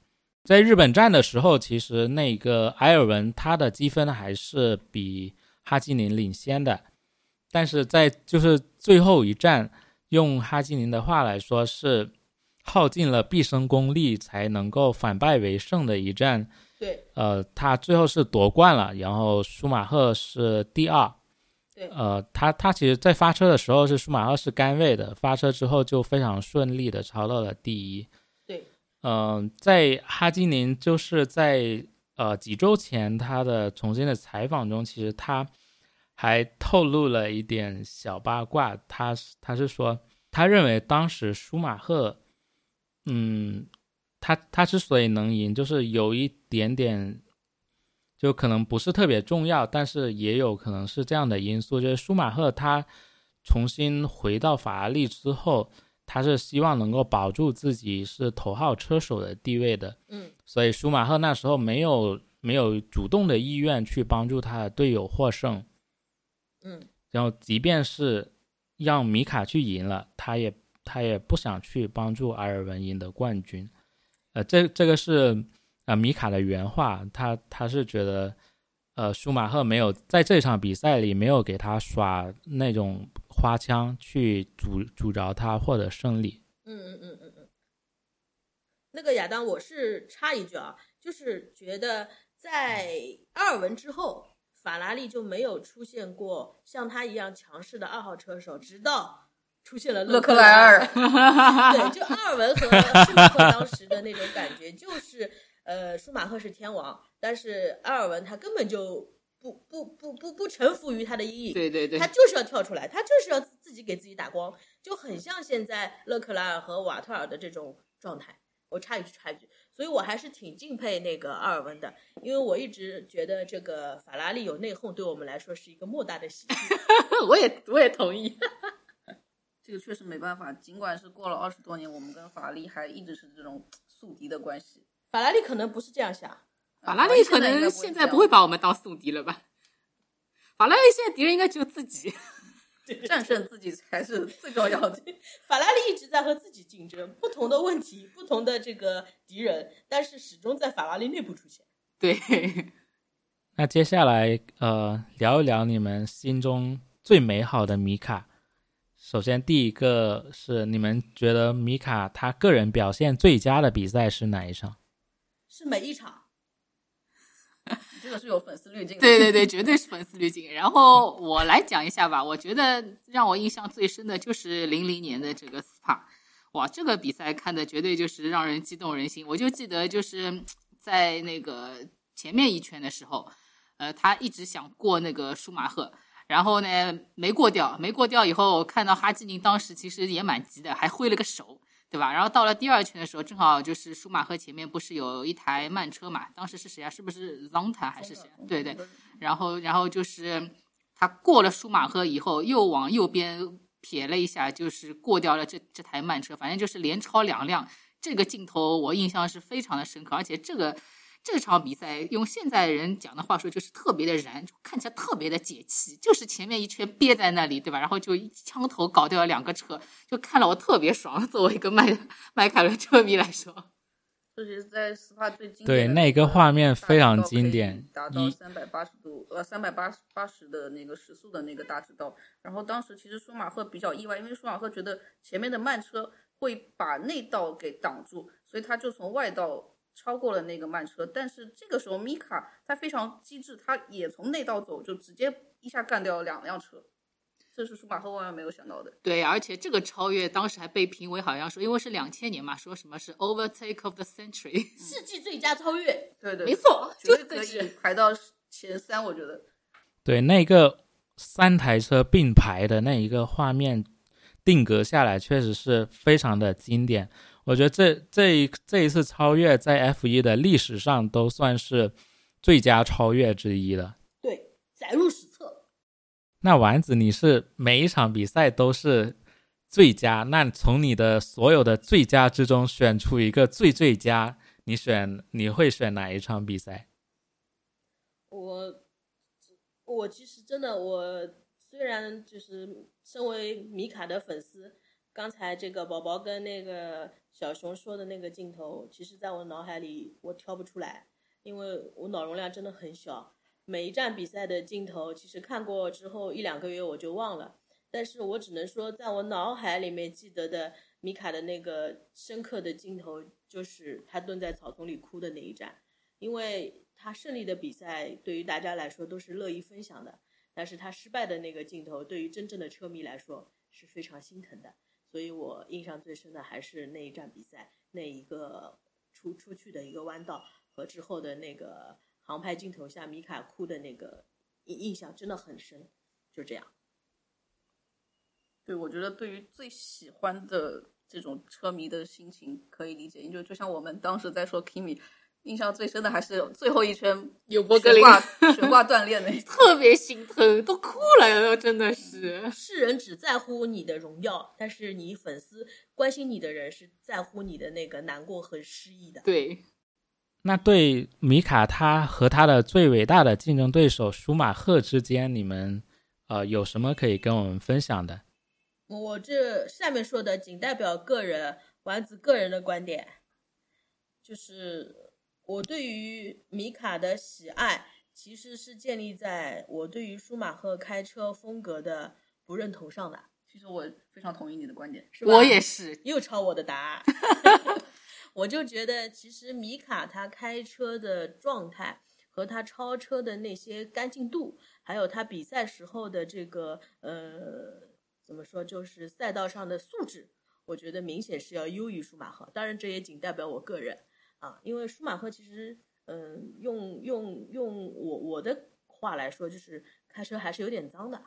在日本站的时候，其实那个埃尔文他的积分还是比哈基宁领先的，但是在就是最后一战，用哈基宁的话来说是耗尽了毕生功力才能够反败为胜的一战。对呃，他最后是夺冠了，然后舒马赫是第二。对呃，他他其实，在发车的时候是舒马赫是干位的，发车之后就非常顺利的超到了第一。对，嗯、在哈基宁就是在呃几周前他的重新的采访中，其实他还透露了一点小八卦，他是他是说，他认为当时舒马赫，嗯，他他之所以能赢，就是有一点点，就可能不是特别重要，但是也有可能是这样的因素，就是舒马赫他重新回到法拉利之后，他是希望能够保住自己是头号车手的地位的，嗯，所以舒马赫那时候没有没有主动的意愿去帮助他的队友获胜，嗯，然后即便是让米卡去赢了，他也他也不想去帮助埃尔文赢得冠军。呃，这这个是呃米卡的原话，他他是觉得呃舒马赫没有在这场比赛里没有给他耍那种花枪去阻阻挠他获得胜利。嗯嗯嗯嗯嗯。那个亚当，我是插一句啊，就是觉得在阿尔文之后，法拉利就没有出现过像他一样强势的二号车手，直到出现了勒克克莱尔，对，就阿尔文和舒马赫当时的那种感觉，就是呃，舒马赫是天王，但是埃尔文他根本就不不不不不臣服于他的阴影，对对对他，就是要跳出来，他就是要自自己给自己打光，就很像现在勒克莱尔和瓦特尔的这种状态。我插一句插一句，所以我还是挺敬佩那个阿尔文的，因为我一直觉得这个法拉利有内讧，对我们来说是一个莫大的喜剧。我也我也同意。这个确实没办法。尽管是过了二十多年，我们跟法拉利还一直是这种宿敌的关系。法拉利可能不是这样想，法拉利可能现在不会把我们当宿敌了吧？法拉利现在敌人应该只有自己。战胜自己才是最重要的。法拉利一直在和自己竞争，不同的问题，不同的这个敌人，但是始终在法拉利内部出现。对，那接下来呃聊一聊你们心中最美好的米卡。首先第一个是你们觉得米卡他个人表现最佳的比赛是哪一场？是每一场，这个是有粉丝滤镜的。对对对，绝对是粉丝滤镜。然后我来讲一下吧，我觉得让我印象最深的就是零零年的这个 SPA，哇，这个比赛看的绝对就是让人激动人心。我就记得就是在那个前面一圈的时候，呃，他一直想过那个舒马赫。然后呢，没过掉，没过掉以后，我看到哈基宁当时其实也蛮急的，还挥了个手，对吧？然后到了第二圈的时候，正好就是舒马赫前面不是有一台慢车嘛？当时是谁啊？是不是 Zonta 还是谁？对对。然后，然后就是他过了舒马赫以后，又往右边撇了一下，就是过掉了这这台慢车，反正就是连超两辆，这个镜头我印象是非常的深刻，而且这个这场比赛用现在人讲的话说，就是特别的燃，就看起来特别的解气，就是前面一圈憋在那里，对吧？然后就一枪头搞掉了两个车，就看了我特别爽。作为一个迈迈凯伦车迷来说，就是在斯帕最经典对那个画面非常经典达到三百八十度呃三百八十八十的那个时速的那个大直道。然后当时其实舒马赫比较意外，因为舒马赫觉得前面的慢车会把内道给挡住，所以他就从外道超过了那个慢车。但是这个时候米卡他非常机智，他也从内道走，就直接一下干掉了两辆车。这是舒马赫万万没有想到的。对，而且这个超越当时还被评为好像说，因为是两千年嘛，说什么是 overtake of the century，世纪最佳超越，对对，没错，绝就对可以。排到前三，我觉得。对那个三台车并排的那一个画面定格下来，确实是非常的经典。我觉得这这一这一次超越在 F 一的历史上都算是最佳超越之一了。对，载入史册。那丸子，你是每一场比赛都是最佳，那从你的所有的最佳之中选出一个最最佳，你选你会选哪一场比赛？我我其实真的，我虽然就是身为米卡的粉丝，刚才这个宝宝跟那个小熊说的那个镜头，其实在我脑海里我挑不出来，因为我脑容量真的很小。每一站比赛的镜头，其实看过之后一两个月我就忘了，但是我只能说，在我脑海里面记得的米卡的那个深刻的镜头，就是他蹲在草丛里哭的那一站。因为他胜利的比赛对于大家来说都是乐意分享的，但是他失败的那个镜头对于真正的车迷来说是非常心疼的，所以我印象最深的还是那一站比赛那一个出出去的一个弯道和之后的那个航拍镜头下米卡哭的那个印印象真的很深，就这样。对，我觉得对于最喜欢的这种车迷的心情可以理解，因为就像我们当时在说 Kimi，印象最深的还是最后一圈有波格林悬挂悬挂断裂那一。特别心疼，都哭了，真的是。世人只在乎你的荣耀，但是你粉丝关心你的人是在乎你的那个难过和失意的。对，那对米卡他和他的最伟大的竞争对手舒马赫之间，你们呃有什么可以跟我们分享的？我这下面说的仅代表个人丸子个人的观点，就是我对于米卡的喜爱，其实是建立在我对于舒马赫开车风格的不认同上的，其实我非常同意你的观点，是吧？我也是。又抄我的答案。我就觉得，其实米卡他开车的状态和他超车的那些干净度，还有他比赛时候的这个呃，怎么说，就是赛道上的素质，我觉得明显是要优于舒马赫。当然，这也仅代表我个人啊，因为舒马赫其实，嗯、用用用我我的话来说，就是开车还是有点脏的，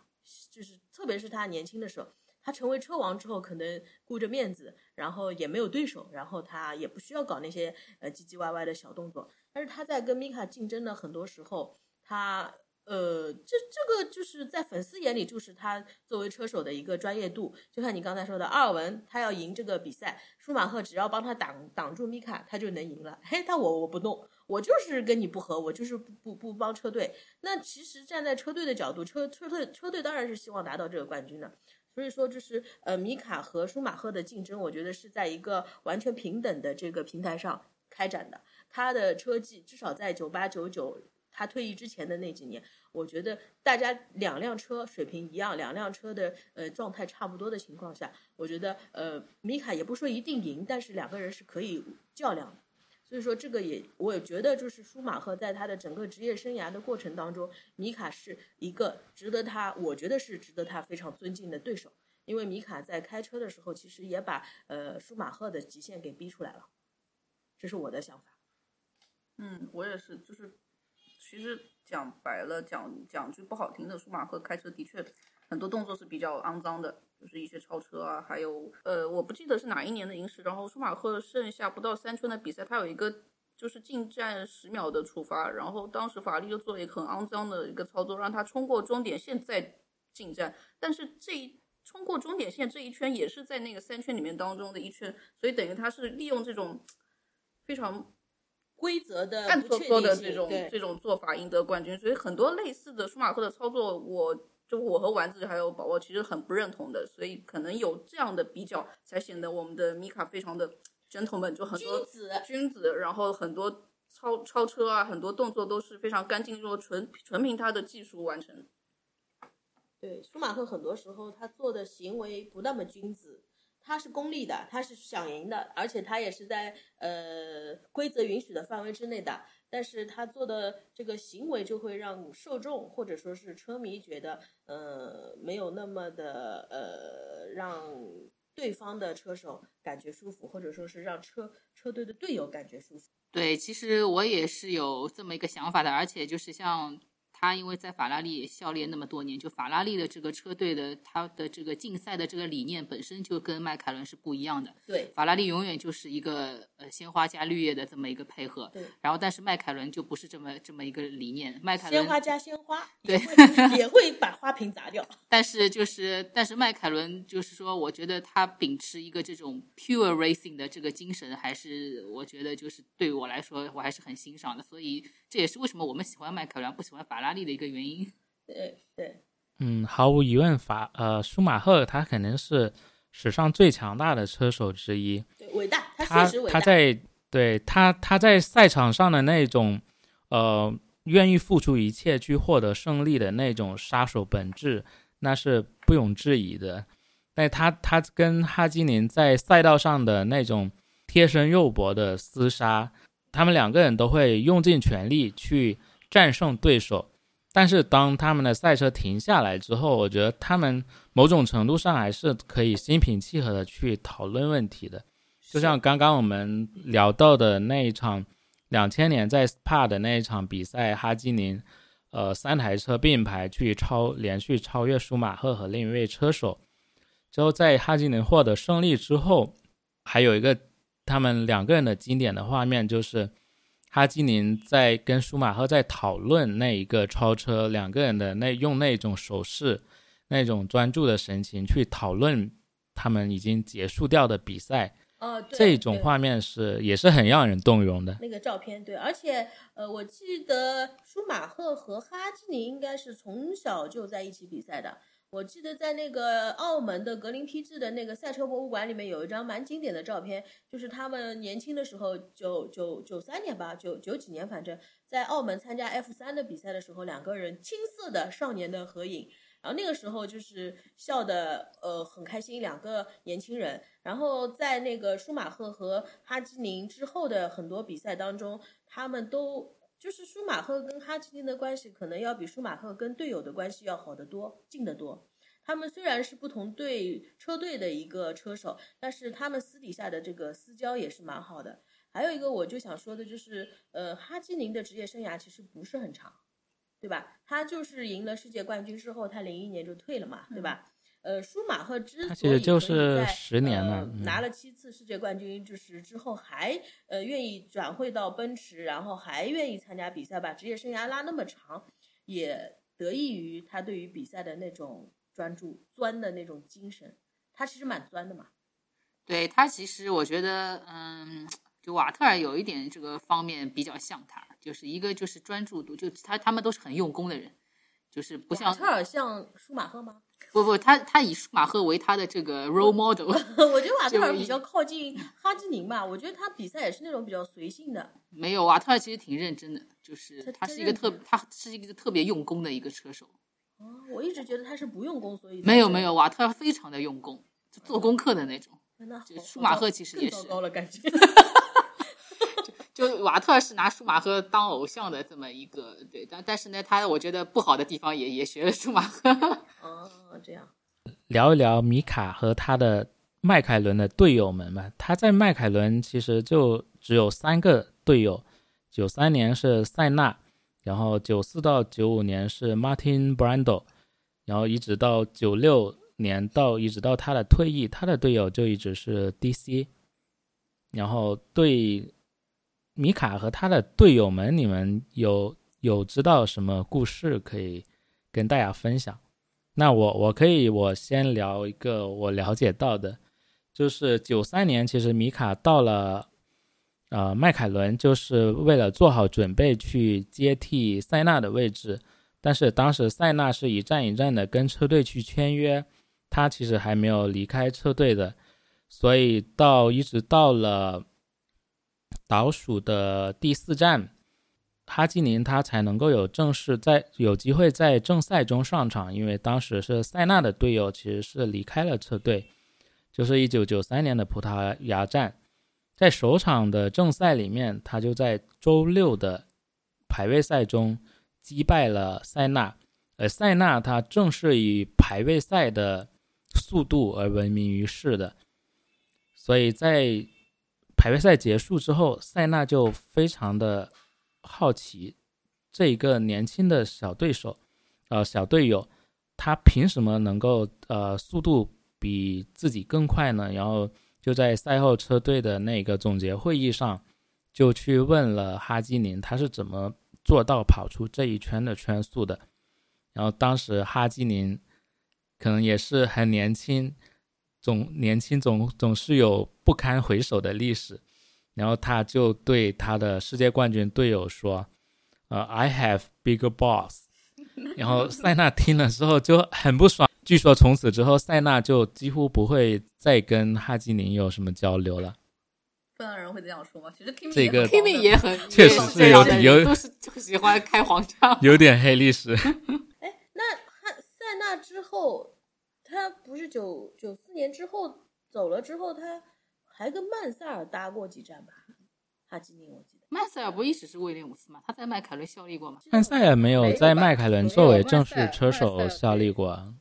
就是特别是他年轻的时候。他成为车王之后，可能顾着面子，然后也没有对手，然后他也不需要搞那些呃唧唧歪歪的小动作。但是他在跟米卡竞争的很多时候，他呃，这这个就是在粉丝眼里，就是他作为车手的一个专业度。就像你刚才说的，阿尔文他要赢这个比赛，舒马赫只要帮他挡挡住米卡，他就能赢了。嘿，但我我不动，我就是跟你不合，我就是不不帮车队。那其实站在车队的角度，车车队车队当然是希望拿到这个冠军的。所以说，就是呃，米卡和舒马赫的竞争，我觉得是在一个完全平等的这个平台上开展的。他的车技至少在九八九九他退役之前的那几年，我觉得大家两辆车水平一样，两辆车的呃状态差不多的情况下，我觉得呃米卡也不说一定赢，但是两个人是可以较量的。所以说，这个也我觉得，就是舒马赫在他的整个职业生涯的过程当中，米卡是一个值得他，我觉得是值得他非常尊敬的对手。因为米卡在开车的时候，其实也把呃舒马赫的极限给逼出来了，这是我的想法。嗯，我也是，就是其实讲白了，讲讲句不好听的，舒马赫开车的确很多动作是比较肮脏的，就是一些超车啊，还有呃，我不记得是哪一年的银石，然后舒马赫剩下不到三圈的比赛，他有一个就是进站十秒的处罚，然后当时法律就做了一个很肮脏的一个操作，让他冲过终点线再进站，但是这一冲过终点线这一圈也是在那个三圈里面当中的一圈，所以等于他是利用这种非常规则的暗搓搓的这种这种做法赢得冠军，所以很多类似的舒马赫的操作，我就我和丸子还有宝宝其实很不认同的，所以可能有这样的比较，才显得我们的米卡非常的 gentleman，就很多君子君子，然后很多超超车啊，很多动作都是非常干净利落，纯纯凭他的技术完成。对，舒马赫很多时候他做的行为不那么君子，他是功利的，他是想赢的，而且他也是在呃规则允许的范围之内的。但是他做的这个行为就会让受众或者说是车迷觉得，呃，没有那么的呃让对方的车手感觉舒服，或者说是让车车队的队友感觉舒服。对，其实我也是有这么一个想法的，而且就是像他，因为在法拉利也效力那么多年，就法拉利的这个车队的他的这个竞赛的这个理念本身就跟迈凯伦是不一样的。对法拉利永远就是一个呃鲜花加绿叶的这么一个配合，对，然后但是迈凯伦就不是这么这么一个理念，迈凯伦鲜花加鲜花，对也会也会把花瓶砸掉。但是就是，但是迈凯伦就是说，我觉得他秉持一个这种 pure racing 的这个精神，还是我觉得就是对我来说，我还是很欣赏的。所以这也是为什么我们喜欢迈凯伦，不喜欢法拉利的一个原因。对对，嗯，毫无疑问，法呃舒马赫他肯定是史上最强大的车手之一。对，伟大，他他确实伟大。他在对他他在赛场上的那种呃愿意付出一切去获得胜利的那种杀手本质，那是不容置疑的。但他他跟哈基宁在赛道上的那种贴身肉搏的厮杀，他们两个人都会用尽全力去战胜对手。但是当他们的赛车停下来之后，我觉得他们某种程度上还是可以心平气和的去讨论问题的。就像刚刚我们聊到的那一场，两千年在 SPA 的那一场比赛，哈基宁，呃，三台车并排去超连续超越舒马赫和另一位车手，之后在哈基宁获得胜利之后，还有一个他们两个人的经典的画面，就是哈基宁在跟舒马赫在讨论那一个超车，两个人的那用那种手势、那种专注的神情去讨论他们已经结束掉的比赛。哦，对这种画面是也是很让人动容的。那个照片，对，而且呃，我记得舒马赫和哈基宁应该是从小就在一起比赛的。我记得在那个澳门的格林披治的那个赛车博物馆里面有一张蛮经典的照片，就是他们年轻的时候，九九九三年吧，九九几年，反正在澳门参加 F 三的比赛的时候，两个人青涩的少年的合影。然后那个时候就是笑的呃很开心，两个年轻人。然后在那个舒马赫和哈基宁之后的很多比赛当中，他们都就是舒马赫跟哈基宁的关系可能要比舒马赫跟队友的关系要好得多，近得多。他们虽然是不同队车队的一个车手，但是他们私底下的这个私交也是蛮好的。还有一个我就想说的就是，呃，哈基宁的职业生涯其实不是很长，对吧？他就是赢了世界冠军之后，他零一年就退了嘛，对吧？呃，舒马赫之他所以其实就是在10年了拿了七次世界冠军，就是之后还呃愿意转会到奔驰，然后还愿意参加比赛，把职业生涯拉那么长，也得益于他对于比赛的那种专注、钻的那种精神。他其实蛮钻的嘛，对他其实我觉得，嗯，就瓦特尔有一点这个方面比较像他，就是一个就是专注度，就他他们都是很用功的人，就是不像瓦特尔像舒马赫吗？不不，他他以舒马赫为他的这个 role model，我觉得瓦特尔比较靠近哈基宁吧，我觉得他比赛也是那种比较随性的。没有瓦特尔其实挺认真的，就是他他是一个特他是一个特别用功的一个车手。哦，我一直觉得他是不用功，所以没有没有，瓦特尔非常的用功，就做功课的那种。那舒马赫其实也是糟糕了，感觉。就瓦特尔是拿舒马赫当偶像的这么一个对，但但是呢，他我觉得不好的地方也也学了舒马赫。这样。聊一聊米卡和他的迈凯伦的队友们吧。他在迈凯伦其实就只有三个队友，九三年是塞纳，然后九四到九五年是 Martin Brando，然后一直到九六年到一直到他的退役，他的队友就一直是 DC。然后对米卡和他的队友们，你们有有知道什么故事可以跟大家分享？那我我可以我先聊一个我了解到的，就是九三年其实米卡到了呃迈凯伦，就是为了做好准备去接替塞纳的位置，但是当时塞纳是一站一站的跟车队去签约，他其实还没有离开车队的，所以到一直到了倒数的第四站。哈基宁他才能够有正式在有机会在正赛中上场，因为当时是塞纳的队友其实是离开了车队，就是一九九三年的葡萄牙站，在首场的正赛里面，他就在周六的排位赛中击败了塞纳，而塞纳他正是以排位赛的速度而闻名于世的，所以在排位赛结束之后，塞纳就非常的。好奇，这一个年轻的小对手，呃，小队友，他凭什么能够呃速度比自己更快呢？然后就在赛后车队的那个总结会议上，就去问了哈基宁，他是怎么做到跑出这一圈的圈速的？然后当时哈基宁可能也是很年轻，总年轻总总是有不堪回首的历史。然后他就对他的世界冠军队友说：“呃，I have bigger balls。”然后塞纳听了之后就很不爽。据说从此之后，塞纳就几乎不会再跟哈基宁有什么交流了。芬兰人会这样说吗？其实 Kimi 这个 Kimi 也很 确实是有点有都是就喜欢开黄腔。有点黑历史。哎，那哈塞纳之后，他不是九九四年之后走了之后，他还跟曼塞尔搭过几站吧？哈基宁我记得。曼塞尔不一直是威廉姆斯吗？他在迈凯伦效力过吗？曼塞尔没有在迈凯伦作为正式车手效力过。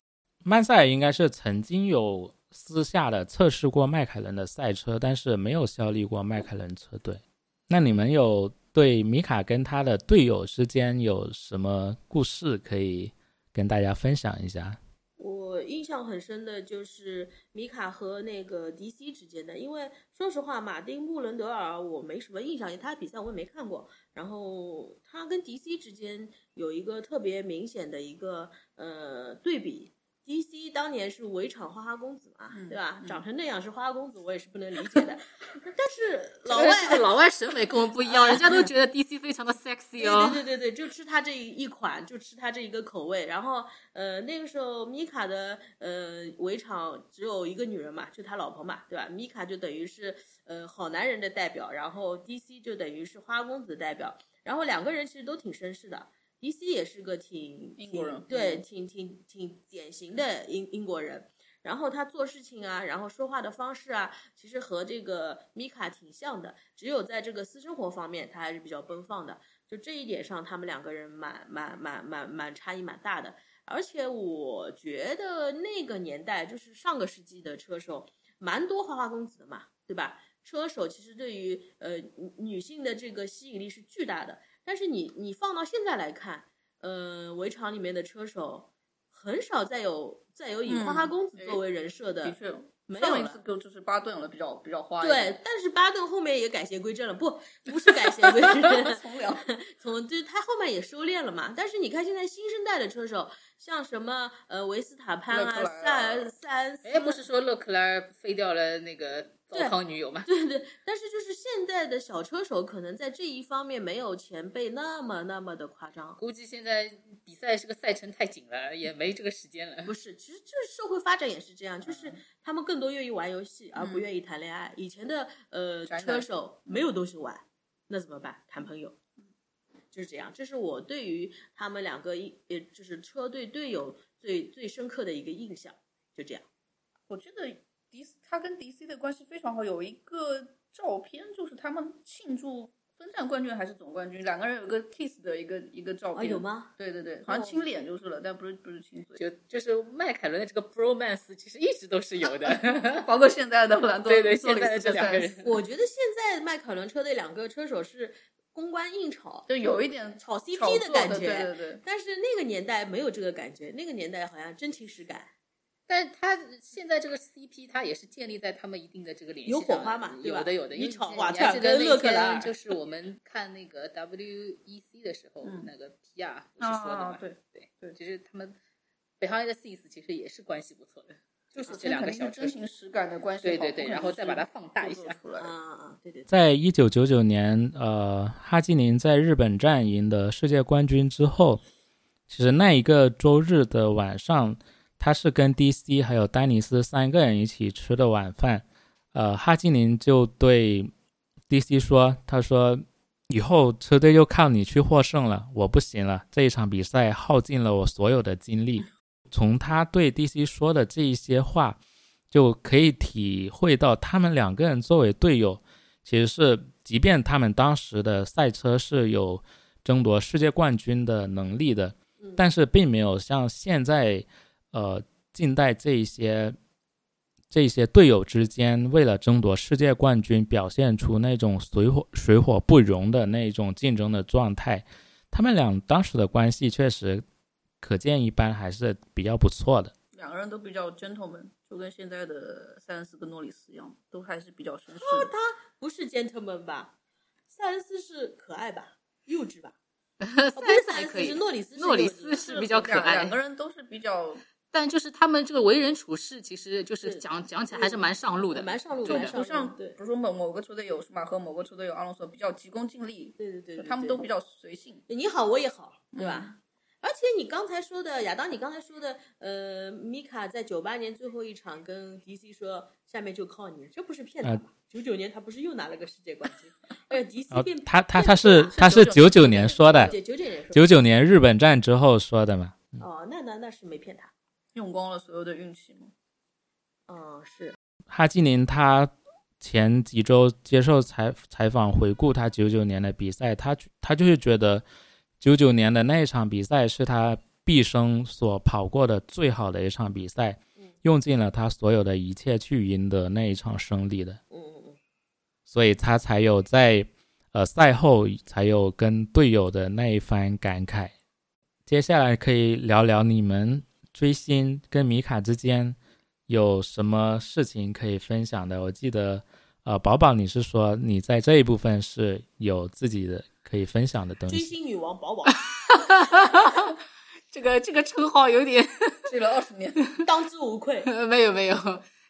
曼塞尔应该是曾经有私下的测试过迈凯伦的赛车，但是没有效力过迈凯伦车队。那你们有对米卡跟他的队友之间有什么故事可以跟大家分享一下？我印象很深的就是米卡和那个迪西之间的，因为说实话，马丁穆伦德尔我没什么印象，他比赛我也没看过。然后他跟迪西之间有一个特别明显的一个呃对比。迪西当年是围场花花公子嘛，嗯对吧？嗯长成那样是花花公子，我也是不能理解的。但是老外个老外审美跟我们不一样，人家都觉得 DC 非常的 sexy 哦。对对对对，就吃它这一款，就吃它这一个口味。然后呃，那个时候米卡的呃围场只有一个女人嘛，就他老婆嘛，对吧？米卡就等于是呃好男人的代表，然后 DC 就等于是花公子的代表。然后两个人其实都挺绅士的，DC 也是个挺英国人挺对，嗯挺挺挺典型的英英国人。然后他做事情啊，然后说话的方式啊，其实和这个米卡挺像的，只有在这个私生活方面，他还是比较奔放的。就这一点上，他们两个人蛮蛮蛮蛮蛮差异蛮大的。而且我觉得那个年代，就是上个世纪的车手，蛮多花花公子的嘛，对吧？车手其实对于呃女女性的这个吸引力是巨大的。但是你你放到现在来看，呃，围场里面的车手很少再有再有以花花嗯公子作为人设的，的确，没有了上一次就就是巴顿了，比较比较花。对，但是巴顿后面也改邪归正了，不，不是改邪归正，从良。从就是他后面也收敛了嘛。但是你看现在新生代的车手，像什么呃维斯塔潘啊、塞尔塞恩斯，哎，不是说勒克莱尔废掉了那个糟对糠女友嘛？对对，但是就是现在的小车手可能在这一方面没有前辈那么那么的夸张。估计现在比赛这个赛程太紧了，也没这个时间了。不是，其实就是社会发展也是这样，就是嗯他们更多愿意玩游戏，而不嗯愿意谈恋爱。以前的呃车手没有东西玩，那怎么办？谈朋友，就是这样。这是我对于他们两个一，也就是车队队友最最深刻的一个印象。就这样，我觉得迪斯他跟迪 C 的关系非常好，有一个照片就是他们庆祝分站冠军还是总冠军，两个人有个 kiss 的一个一个照啊，片。有？吗？对对对，好像哦亲脸就是了，但不是不是亲嘴，就就是迈凯伦的这个 bromance 其实一直都是有的。包括现在的兰多对对，现在的这两个人，我觉得现在迈凯伦车队两个车手是公关硬炒，就有一点炒 CP 的的感觉。对对对。但是那个年代没有这个感觉，那个年代好像真情实感。但他现在这个 CP，他也是建立在他们一定的这个联系有火上花嘛对吧有的有的，你因为你炒瓦特尔还记得那跟勒克莱尔天就是我们看那个 WEC 的时候，嗯那个 PR 不是说的嘛，啊对对对就是他们北航 S Six 其实也是关系不错的，就是这两个小真。情实感的关系，对对对，然后再把它放大一下。出来啊对对，在一九九九年，呃，哈基宁在日本站赢得世界冠军之后，其实那一个周日的晚上，他是跟 DC 还有丹尼斯三个人一起吃的晚饭。呃，哈基林就对 DC 说：“他说以后车队就靠你去获胜了，我不行了。这一场比赛耗尽了我所有的精力。”从他对 DC 说的这一些话，就可以体会到他们两个人作为队友，其实是即便他们当时的赛车是有争夺世界冠军的能力的，嗯但是并没有像现在，呃，近代这一些这一些队友之间为了争夺世界冠军，表现出那种水火水火不容的那种竞争的状态。他们俩当时的关系确实可见一斑，还是比较不错的。两个人都比较 gentleman，就跟现在的塞恩斯跟诺里斯一样，都还是比较绅士的。不是 gentleman 吧？塞恩斯是可爱吧？幼稚吧？哦塞恩斯是，诺里斯诺里斯是比较可爱两两个人都是比较但就是他们这个为人处事，其实就是是讲讲起来还是蛮上路的，蛮上路的，不像，对比如说某某个车队有舒马赫，某个车队有阿隆索，比较急功近利，对对对，对他们都比较随性。你好，我也好，对吧？嗯而且你刚才说的亚当，你刚才说的，呃，米卡在九八年最后一场跟 DC 说，下面就靠你，这不是骗他？九九年他不是又拿了个世界冠军？哎呀，DC 哦变，他他他是他是九九年说的，九九年说的九九年日本战之后说的嘛。哦，那那那是没骗他，用光了所有的运气吗。嗯，是哈基宁他前几周接受采采访回顾他九九年的比赛，他他就是觉得九九年的那一场比赛是他毕生所跑过的最好的一场比赛嗯，用尽了他所有的一切去赢得那一场胜利的，嗯嗯嗯，所以他才有在呃赛后才有跟队友的那一番感慨。接下来可以聊聊你们追星跟米卡之间有什么事情可以分享的？我记得，呃，宝宝你是说你在这一部分是有自己的可以分享的东西。追星女王宝宝 这个这个称号有点追了二十年，当之无愧，没 有没有。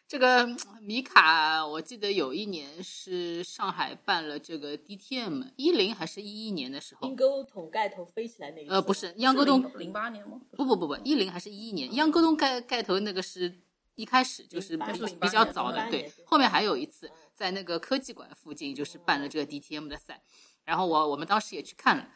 这个嗯米卡，我记得有一年是上海办了这个 DTM，一零还是一一年的时候鹰，钩桶盖头飞起来那个，呃，不是央沟洞，零八年吗？不不不不，一零还是一一年，央沟洞盖盖头那个是一开始就是08比较早的，08对年对，后面还有一次在那个科技馆附近就是办了这个 DTM 的赛，然后我我们当时也去看了。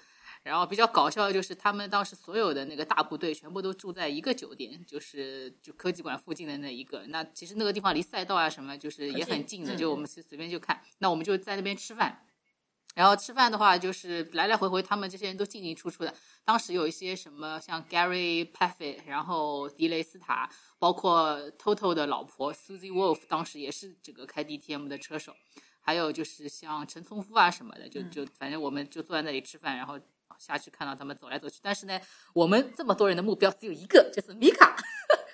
然后比较搞笑的就是，他们当时所有的那个大部队全部都住在一个酒店，就是就科技馆附近的那一个。那其实那个地方离赛道啊什么，就是也很近的，嗯就我们随随便就看。那我们就在那边吃饭，然后吃饭的话，就是来来回回他们这些人都进进出出的。当时有一些什么像 Gary Paffett，然后迪雷斯塔，包括 Toto 的老婆 Susie Wolf，当时也是这个开 DTM 的车手。还有就是像陈聪夫啊什么的，就就反正我们就坐在那里吃饭，然后下去看到他们走来走去。但是呢，我们这么多人的目标只有一个，就是米卡。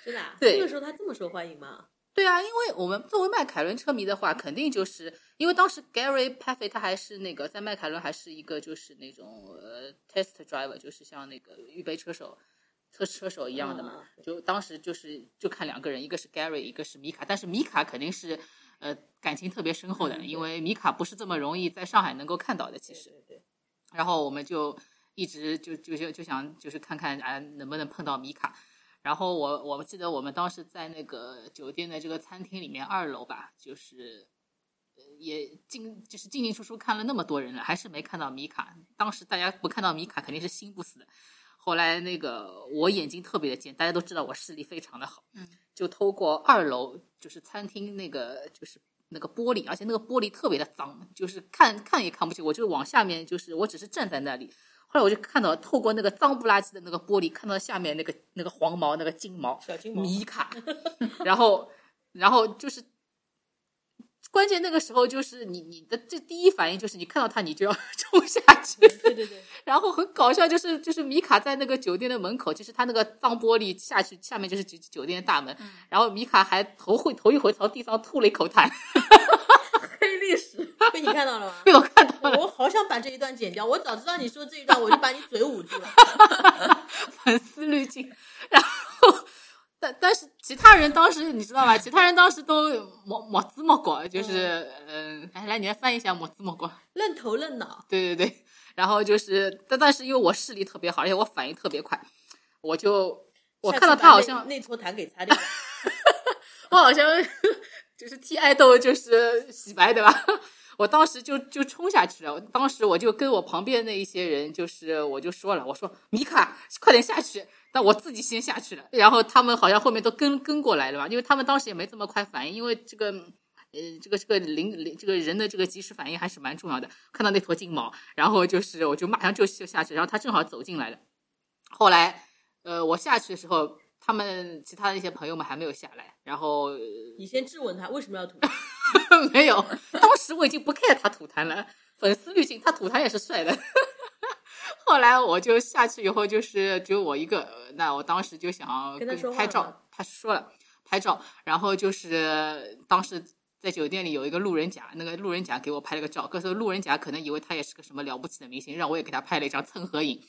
真的啊，对那个时候他这么受欢迎吗？对啊，因为我们作为迈凯伦车迷的话，肯定就是因为当时 Gary Paffett 他还是那个在迈凯伦还是一个就是那种呃 test driver，就是像那个预备车手。车车手一样的嘛，嗯就当时就是就看两个人，一个是 Gary，一个是米卡，但是米卡肯定是呃感情特别深厚的，因为米卡不是这么容易在上海能够看到的，其实。对对，然后我们就一直就就就就想就是看看啊能不能碰到米卡。然后我我记得我们当时在那个酒店的这个餐厅里面二楼吧，就是呃也进就是进进出出看了那么多人了，还是没看到米卡。当时大家不看到米卡肯定是心不死的。后来那个我眼睛特别的尖，大家都知道我视力非常的好，嗯，就透过二楼就是餐厅那个就是那个玻璃，而且那个玻璃特别的脏，就是看看也看不清。我就往下面，就是我只是站在那里，后来我就看到透过那个脏不拉几的那个玻璃，看到下面那个那个黄毛那个金毛小金毛米卡，然后然后就是。关键那个时候就是你你的这第一反应就是你看到他你就要 冲下去，对对对，然后很搞笑，就是就是米卡在那个酒店的门口，就是他那个脏玻璃下去，下面就是酒酒店的大门，然后米卡还头会头一回朝地上吐了一口痰，黑历史。被你看到了吗？被我看到了，我好想把这一段剪掉，我早知道你说这一段，我就把你嘴捂住了。粉丝滤镜。然后但但是其他人当时你知道吧？其他人当时都莫莫子莫搞，就是嗯，哎，来你来翻译一下莫子莫搞。愣头愣脑。对对对，然后就是，但但是因为我视力特别好，而且我反应特别快，我就我看到他好像那坨痰给擦掉了。我好像就是替爱豆就是洗白对吧？我当时就就冲下去了，当时我就跟我旁边那一些人，就是我就说了，我说米卡快点下去，但我自己先下去了，然后他们好像后面都跟跟过来了吧，因为他们当时也没这么快反应，因为这个。呃，这个这个灵灵这个人的这个及时反应还是蛮重要的。看到那坨金毛，然后就是我就马上就就下去，然后他正好走进来了。后来，呃，我下去的时候，他们其他的一些朋友们还没有下来，然后、呃你先质问他为什么要吐 痰，没有，当时我已经不 care 他吐痰了，粉丝滤镜，他吐痰也是帅的。后来我就下去以后，就是只有我一个，呃那我当时就想跟他说拍照他说了拍照，然后就是当时在酒店里有一个路人甲，那个路人甲给我拍了个照，可是路人甲可能以为他也是个什么了不起的明星，让我也给他拍了一张蹭合影。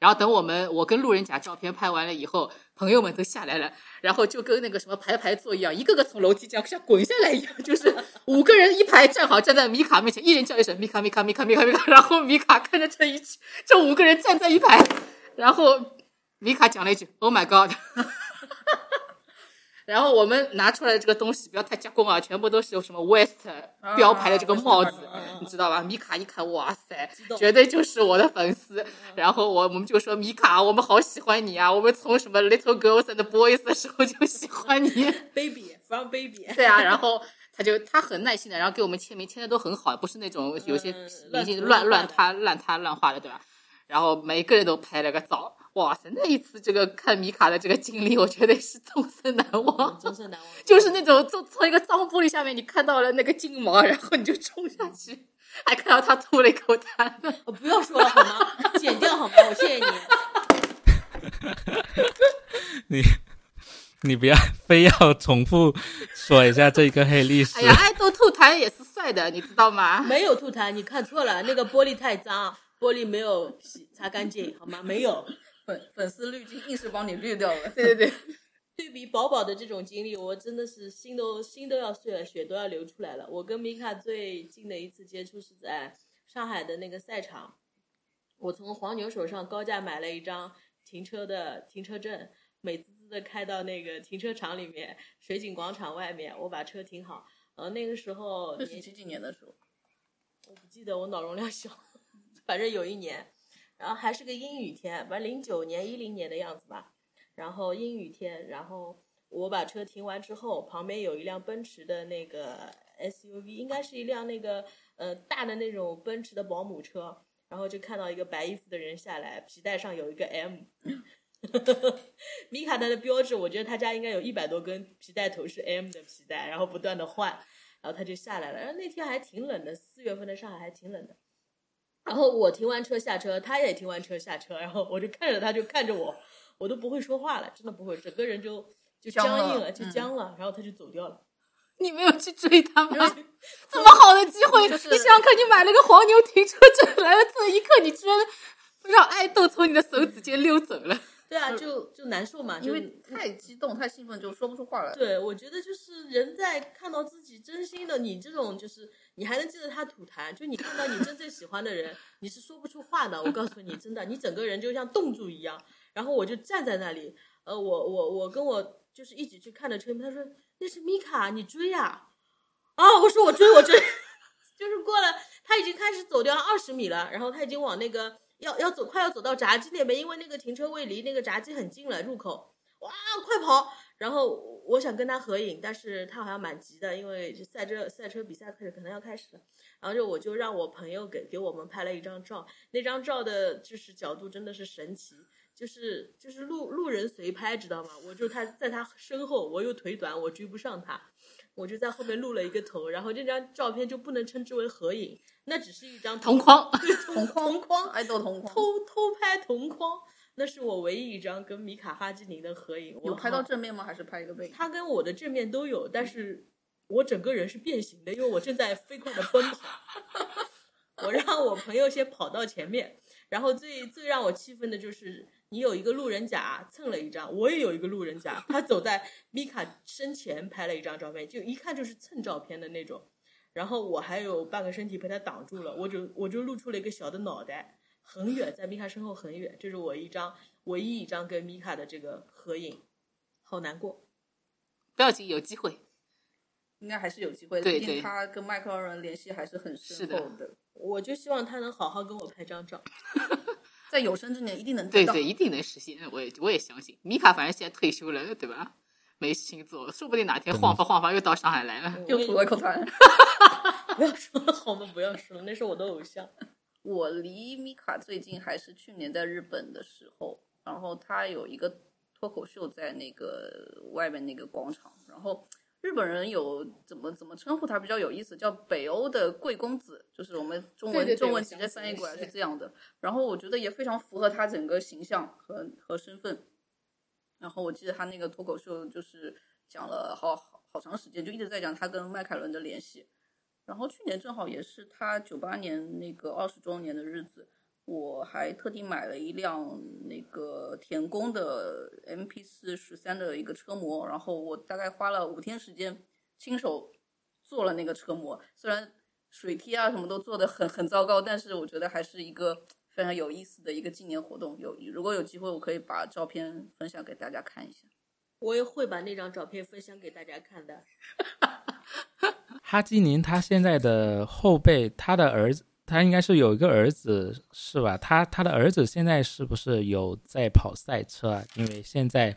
然后等我们我跟路人甲照片拍完了以后，朋友们都下来了，然后就跟那个什么排排坐一样，一个个从楼梯这样像滚下来一样，就是 五个人一排站好，站在米卡面前，一人叫一声米卡米卡米卡米卡米卡，然后米卡看着这一这五个人站在一排，然后米卡讲了一句 “Oh my God”。然后我们拿出来的这个东西不要太加工啊，全部都是有什么 West 标牌的这个帽子，啊你知道吧？米卡一看，哇塞，绝对就是我的粉丝。然后我我们就说米卡，我们好喜欢你啊！我们从什么 Little Girls and Boys 的时候就喜欢你。baby from baby，对啊，然后他就他很耐心的，然后给我们签名，签的都很好，不是那种有些嗯明星乱乱他乱塌乱塌乱画的，对吧？然后每个人都拍了个照，哇塞！那一次这个看米卡的这个经历，我觉得是终身难忘。终身难忘。就是那种从从一个脏玻璃下面，你看到了那个金毛，然后你就冲下去，还看到他吐了一口痰。我，不要说了好吗？剪掉好吗？我谢谢你。你你不要非要重复说一下这个黑历史哎。呀，爱豆吐痰也是帅的，你知道吗？没有吐痰，你看错了，那个玻璃太脏，玻璃没有洗擦干净，好吗？没有。粉粉丝滤镜硬是帮你滤掉了。对对对，对 比宝宝的这种经历，我真的是心都心都要碎了，血都要流出来了。我跟米卡最近的一次接触是在上海的那个赛场，我从黄牛手上高价买了一张停车的停车证，美滋滋的开到那个停车场里面，水景广场外面，我把车停好。呃，那个时候年这是几几年的时候？我不记得，我脑容量小，反正有一年，然后还是个阴雨天，反正零九年、一零年的样子吧。然后阴雨天，然后我把车停完之后，旁边有一辆奔驰的那个 SUV，应该是一辆那个呃大的那种奔驰的保姆车，然后就看到一个白衣服的人下来，皮带上有一个 M。米卡它的标志，我觉得他家应该有一百多根皮带头是 M 的皮带，然后不断的换，然后他就下来了。然后那天还挺冷的，四月份的上海还挺冷的。然后我停完车下车，他也停完车下车，然后我就看着他，就看着我，我都不会说话了，真的不会，整个人就就僵硬了，就嗯僵了，然后他就走掉了。你没有去追他吗？这么好的机会，就是你想想看，你买了个黄牛停车证，来了这一刻，你居然让爱豆从你的手指间溜走了。对啊，就就难受嘛，因为太激动、太兴奋，就说不出话来。对，我觉得就是人在看到自己真心的你这种，就是你还能记得他吐痰，就你看到你真正喜欢的人，你是说不出话的。我告诉你，真的，你整个人就像冻住一样。然后我就站在那里，呃，我我我跟我就是一起去看的车，他说那是米卡，你追呀、啊？我说我追我追，就是过了，他已经开始走掉二十米了，然后他已经往那个要要走，快要走到闸机那边，因为那个停车位离那个闸机很近了，入口，哇，快跑！然后我想跟他合影，但是他好像蛮急的，因为赛车赛车比赛开始可能要开始了，然后就我就让我朋友给给我们拍了一张照，那张照的就是角度真的是神奇，就是就是路路人随拍，知道吗？我就他在他身后，我又腿短，我追不上他，我就在后面露了一个头，然后这张照片就不能称之为合影，那只是一张同框，同框同框爱豆同框，偷偷拍同框，那是我唯一一张跟米卡哈基宁的合影。我有拍到正面吗？还是拍一个背影？他跟我的正面都有，但是我整个人是变形的，因为我正在飞快的奔跑。我让我朋友先跑到前面，然后最最让我气愤的就是你有一个路人甲蹭了一张，我也有一个路人甲，他走在米卡身前拍了一张照片，就一看就是蹭照片的那种。然后我还有半个身体被他挡住了，我就我就露出了一个小的脑袋，很远，在米卡身后很远。这是我一张唯一一张跟米卡的这个合影，好难过。不要紧，有机会。应该还是有机会的，对对毕竟他跟迈克尔人联系还是很深是的厚的，我就希望他能好好跟我拍张照。在有生之年一定能。对对，一定能实现。我也我也相信。米卡反正现在退休了，对吧？没事情做，说不定哪天晃发晃发又到上海来了。又吐了一口痰。不要说了好吗？不要说了，那是我的偶像。我离米卡最近还是去年在日本的时候，然后他有一个脱口秀在那个外面那个广场，然后日本人有怎么怎么称呼他比较有意思，叫北欧的贵公子，就是我们中文中文直接翻译过来是是这样的。然后我觉得也非常符合他整个形象和和身份。然后我记得他那个脱口秀就是讲了好好好长时间，就一直在讲他跟迈凯伦的联系。然后去年正好也是他九八年那个二十周年的日子，我还特地买了一辆那个田宫的 MP 四十三的一个车模，然后我大概花了五天时间亲手做了那个车模，虽然水贴啊什么都做的很很糟糕，但是我觉得还是一个非常有意思的一个纪念活动。有如果有机会，我可以把照片分享给大家看一下。我也会把那张照片分享给大家看的。哈基宁他现在的后辈，他的儿子，他应该是有一个儿子是吧？他他的儿子现在是不是有在跑赛车啊？因为现在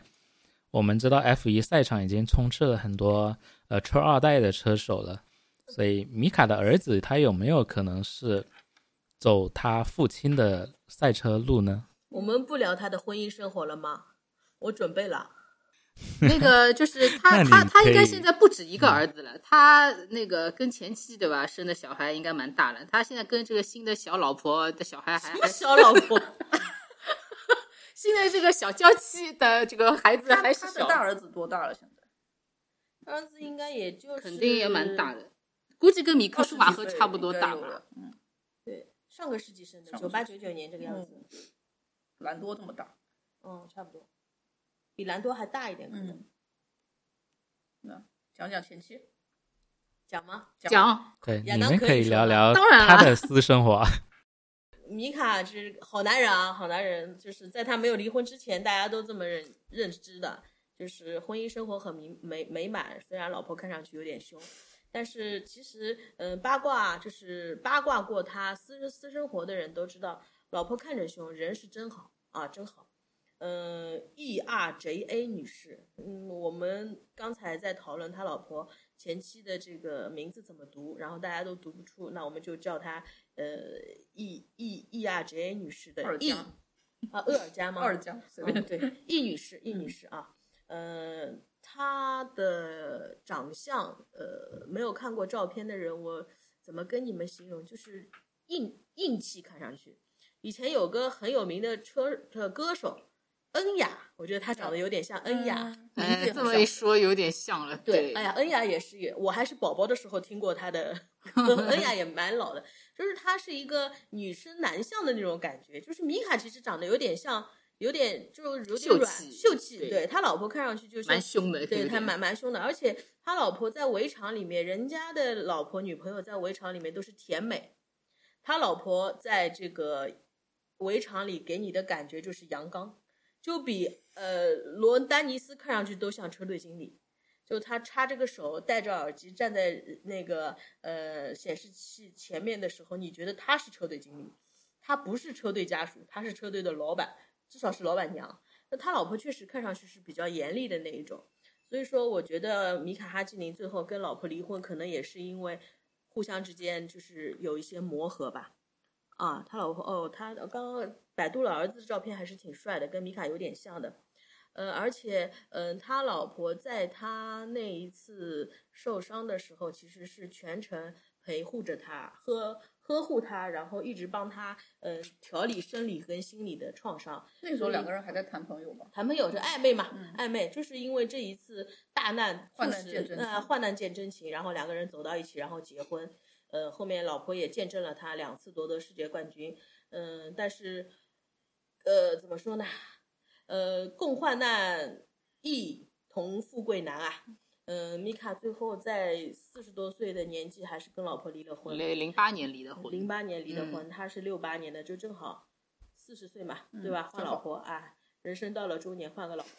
我们知道 F 一赛场已经充斥了很多呃车二代的车手了，所以米卡的儿子他有没有可能是走他父亲的赛车路呢？我们不聊他的婚姻生活了吗？我准备了。那个就是他他他应该现在不止一个儿子了，他那个跟前妻对吧，生的小孩应该蛮大了。他现在跟这个新的小老婆的小孩还还小老婆，现在这个小娇妻的这个孩子还是小，他的大儿子多大了？现在儿子应该也就是肯定也蛮大。的，估计跟米克舒马20几岁赫差不多大。嗯，对，上个世纪生的，九八九九年这个样子。兰多这么大。嗯，差不多，比兰多还大一点，可能。嗯，那讲讲前妻，讲吗？讲对，亚当你们可可以聊聊当然他的私生活。米卡是好男人啊，好男人，就是在他没有离婚之前，大家都这么认认知的，就是婚姻生活很美美美满。虽然老婆看上去有点凶，但是其实，嗯、八卦就是八卦过他私私生活的人都知道，老婆看着凶，人是真好啊，真好。嗯，E R J A 女士，嗯，我们刚才在讨论他老婆前妻的这个名字怎么读，然后大家都读不出，那我们就叫她呃 E E E R J A 女士的二 E 加啊，厄尔加吗？二加随便嗯，对，易女士，易女士啊，呃，她的长相，呃，没有看过照片的人，我怎么跟你们形容？就是硬硬气，看上去。以前有个很有名的车的歌手恩雅，我觉得他长得有点像恩雅，这么一说有点像了。对，哎呀，恩雅也是，也我还是宝宝的时候听过她的歌，恩雅也蛮老的，就是她是一个女生男相的那种感觉，就是米卡其实长得有点像，有点就有点软秀气秀气，对。对他老婆看上去就是蛮凶的，对他蛮蛮凶的，而且他老婆在围场里面，人家的老婆女朋友在围场里面都是甜美，他老婆在这个围场里给你的感觉就是阳刚，就比呃罗恩丹尼斯看上去都像车队经理。就他插这个手，戴着耳机站在那个呃显示器前面的时候，你觉得他是车队经理，他不是车队家属，他是车队的老板，至少是老板娘。那他老婆确实看上去是比较严厉的那一种，所以说我觉得米卡哈基宁最后跟老婆离婚，可能也是因为互相之间就是有一些磨合吧。啊，他老婆哦，他刚刚百度了儿子的照片，还是挺帅的，跟米卡有点像的。呃，而且，嗯、他老婆在他那一次受伤的时候，其实是全程陪护着他，呵呵护他，然后一直帮他，嗯、调理生理跟心理的创伤。那时候两个人还在谈朋友吗？谈朋友就暧昧嘛？嗯暧昧就是因为这一次大难患难见真情呃，患难见真情，然后两个人走到一起，然后结婚。呃，后面老婆也见证了他两次夺得世界冠军。嗯、但是，呃，怎么说呢？呃，共患难，亦同富贵难啊。嗯、米卡最后在四十多岁的年纪，还是跟老婆离了婚。零零八年离的婚，零八年离的嗯婚，他是六八年的，就正好四十岁嘛，嗯对吧？换老婆啊，人生到了中年换个老婆，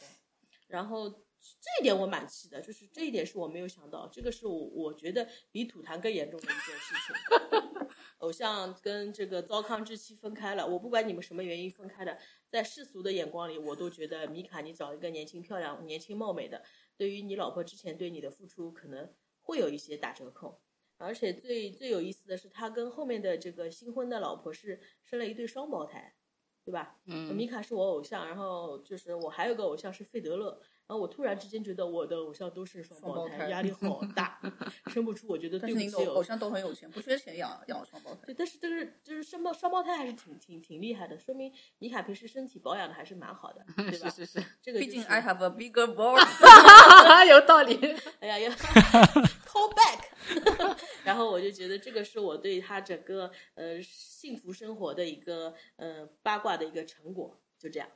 然后这一点我蛮气的，就是这一点是我没有想到，这个是我我觉得比吐痰更严重的一件事情。偶像跟这个糟糠之妻分开了，我不管你们什么原因分开的，在世俗的眼光里，我都觉得米卡你找一个年轻漂亮、年轻貌美的，对于你老婆之前对你的付出，可能会有一些打折扣。而且最最有意思的是，他跟后面的这个新婚的老婆是生了一对双胞胎，对吧？嗯，米卡是我偶像，然后就是我还有个偶像是费德勒，然后我突然之间觉得我的偶像都是双胞胎，压力好大，生不出，我觉得但对不起偶像都很有钱，不缺钱养养双胞胎。对，但是这个就是双胞双胞胎还是挺挺挺厉害的，说明米卡平时身体保养的还是蛮好的，对吧？是是是，这个就是毕竟 I have a bigger ball。有道理。哎呀要 call back，然后我就觉得这个是我对他整个呃幸福生活的一个呃八卦的一个成果，就这样。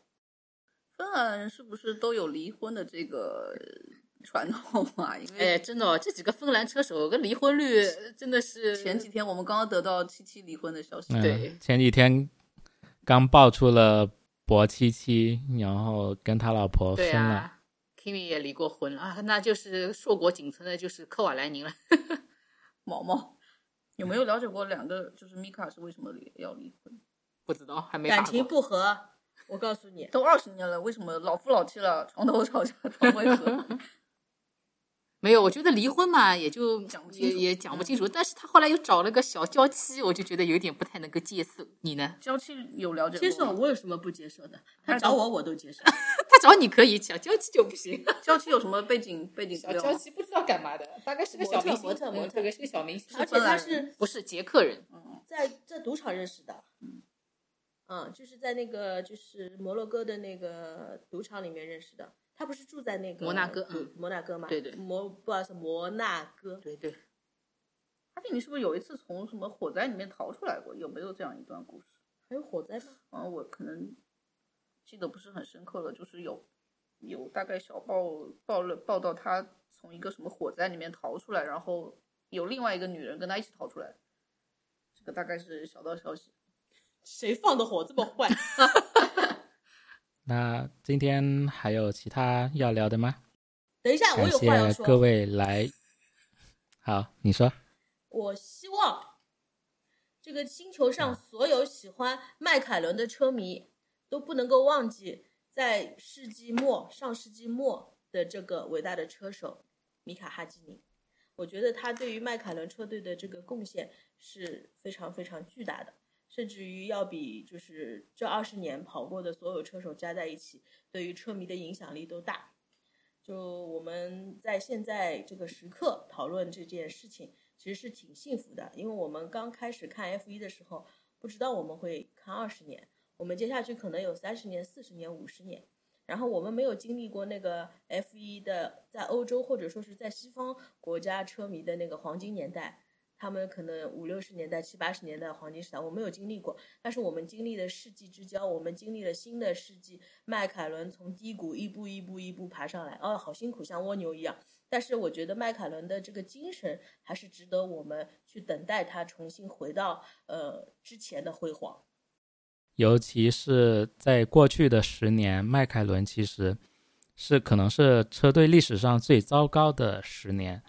芬兰人是不是都有离婚的这个 传统啊？因为哎，真的、哦，这几个芬兰车手跟离婚率真的是前几天我们刚刚得到七七离婚的消息，嗯对前几天刚爆出了博七七，然后跟他老婆分了。对啊，Kimi 也离过婚了啊，那就是硕果仅存的就是科瓦莱宁了。毛毛有没有了解过两个就是米卡是为什么要离婚？不知道，还没感情不和，我告诉你，都二十年了，为什么老夫老妻了，床头吵架床尾和？没有，我觉得离婚嘛，也就讲不清楚也也讲不清楚。但是他后来又找了个小娇妻，我就觉得有点不太能够接受。你呢？娇妻有了解过接受我有什么不接受的？他他找我我都接受。他找你可以，小娇妻就不行。娇妻有什么背景背景小？娇妻不知道干嘛的，大概是个小明星，模特模特是个小明星，而且他是不是捷克人。在在赌场认识的，嗯，就是在那个就是摩洛哥的那个赌场里面认识的。他不是住在那个摩纳哥嗯摩纳哥吗？对对摩不好意思，摩纳哥。对对，阿弟，你是不是有一次从什么火灾里面逃出来过？有没有这样一段故事？还有火灾吗？嗯，我可能记得不是很深刻了，就是有有大概小报报了报道他从一个什么火灾里面逃出来，然后有另外一个女人跟他一起逃出来，这个大概是小道消息。谁放的火这么坏？那今天还有其他要聊的吗？等一下，我有话要说。谢各位来。好，你说。我希望这个星球上所有喜欢迈凯伦的车迷都不能够忘记，在世纪末、上世纪末的这个伟大的车手米卡哈基尼。我觉得他对于迈凯伦车队的这个贡献是非常非常巨大的，甚至于要比就是这二十年跑过的所有车手加在一起，对于车迷的影响力都大。就我们在现在这个时刻讨论这件事情，其实是挺幸福的，因为我们刚开始看 F 一的时候，不知道我们会看二十年，我们接下去可能有三十年、四十年、五十年，然后我们没有经历过那个 F 一的在欧洲或者说是在西方国家车迷的那个黄金年代，他们可能五六十年代、七八十年代黄金时代，我没有经历过，但是我们经历了世纪之交，我们经历了新的世纪，迈凯伦从低谷一步一步一步爬上来，哦，好辛苦，像蜗牛一样。但是我觉得迈凯伦的这个精神还是值得我们去等待它重新回到呃之前的辉煌。尤其是在过去的十年，迈凯伦其实是可能是车队历史上最糟糕的十年，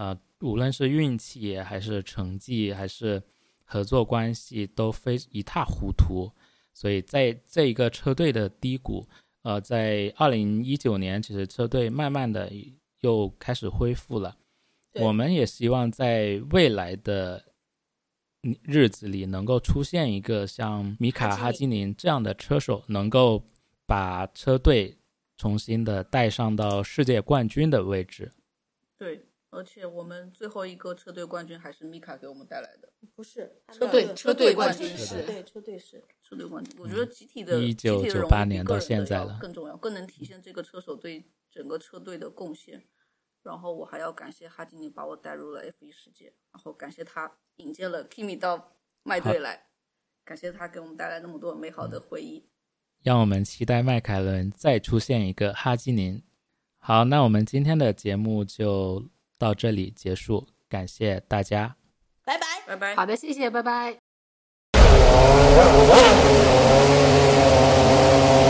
呃，无论是运气还是成绩还是合作关系都非一塌糊涂。所以在这一个车队的低谷，呃，在二零一九年，其实车队慢慢的又开始恢复了。我们也希望在未来的嗯日子里，能够出现一个像米卡哈基宁这样的车手，能够把车队重新的带上到世界冠军的位置。对，而且我们最后一个车队冠军还是米卡给我们带来的不是车队车车队冠军军是对车队是车队冠军。我觉得集体的1998集体荣誉比年到现在了更重要，更能体现这个车手对整个车队的贡献。然后我还要感谢哈基尼把我带入了 F 一世界，然后感谢他引荐了 Kimi 到麦队来，感谢他给我们带来那么多美好的回忆。让我们期待迈凯伦再出现一个哈基宁。好，那我们今天的节目就到这里结束，感谢大家。拜拜。拜拜。好的，谢谢，拜拜。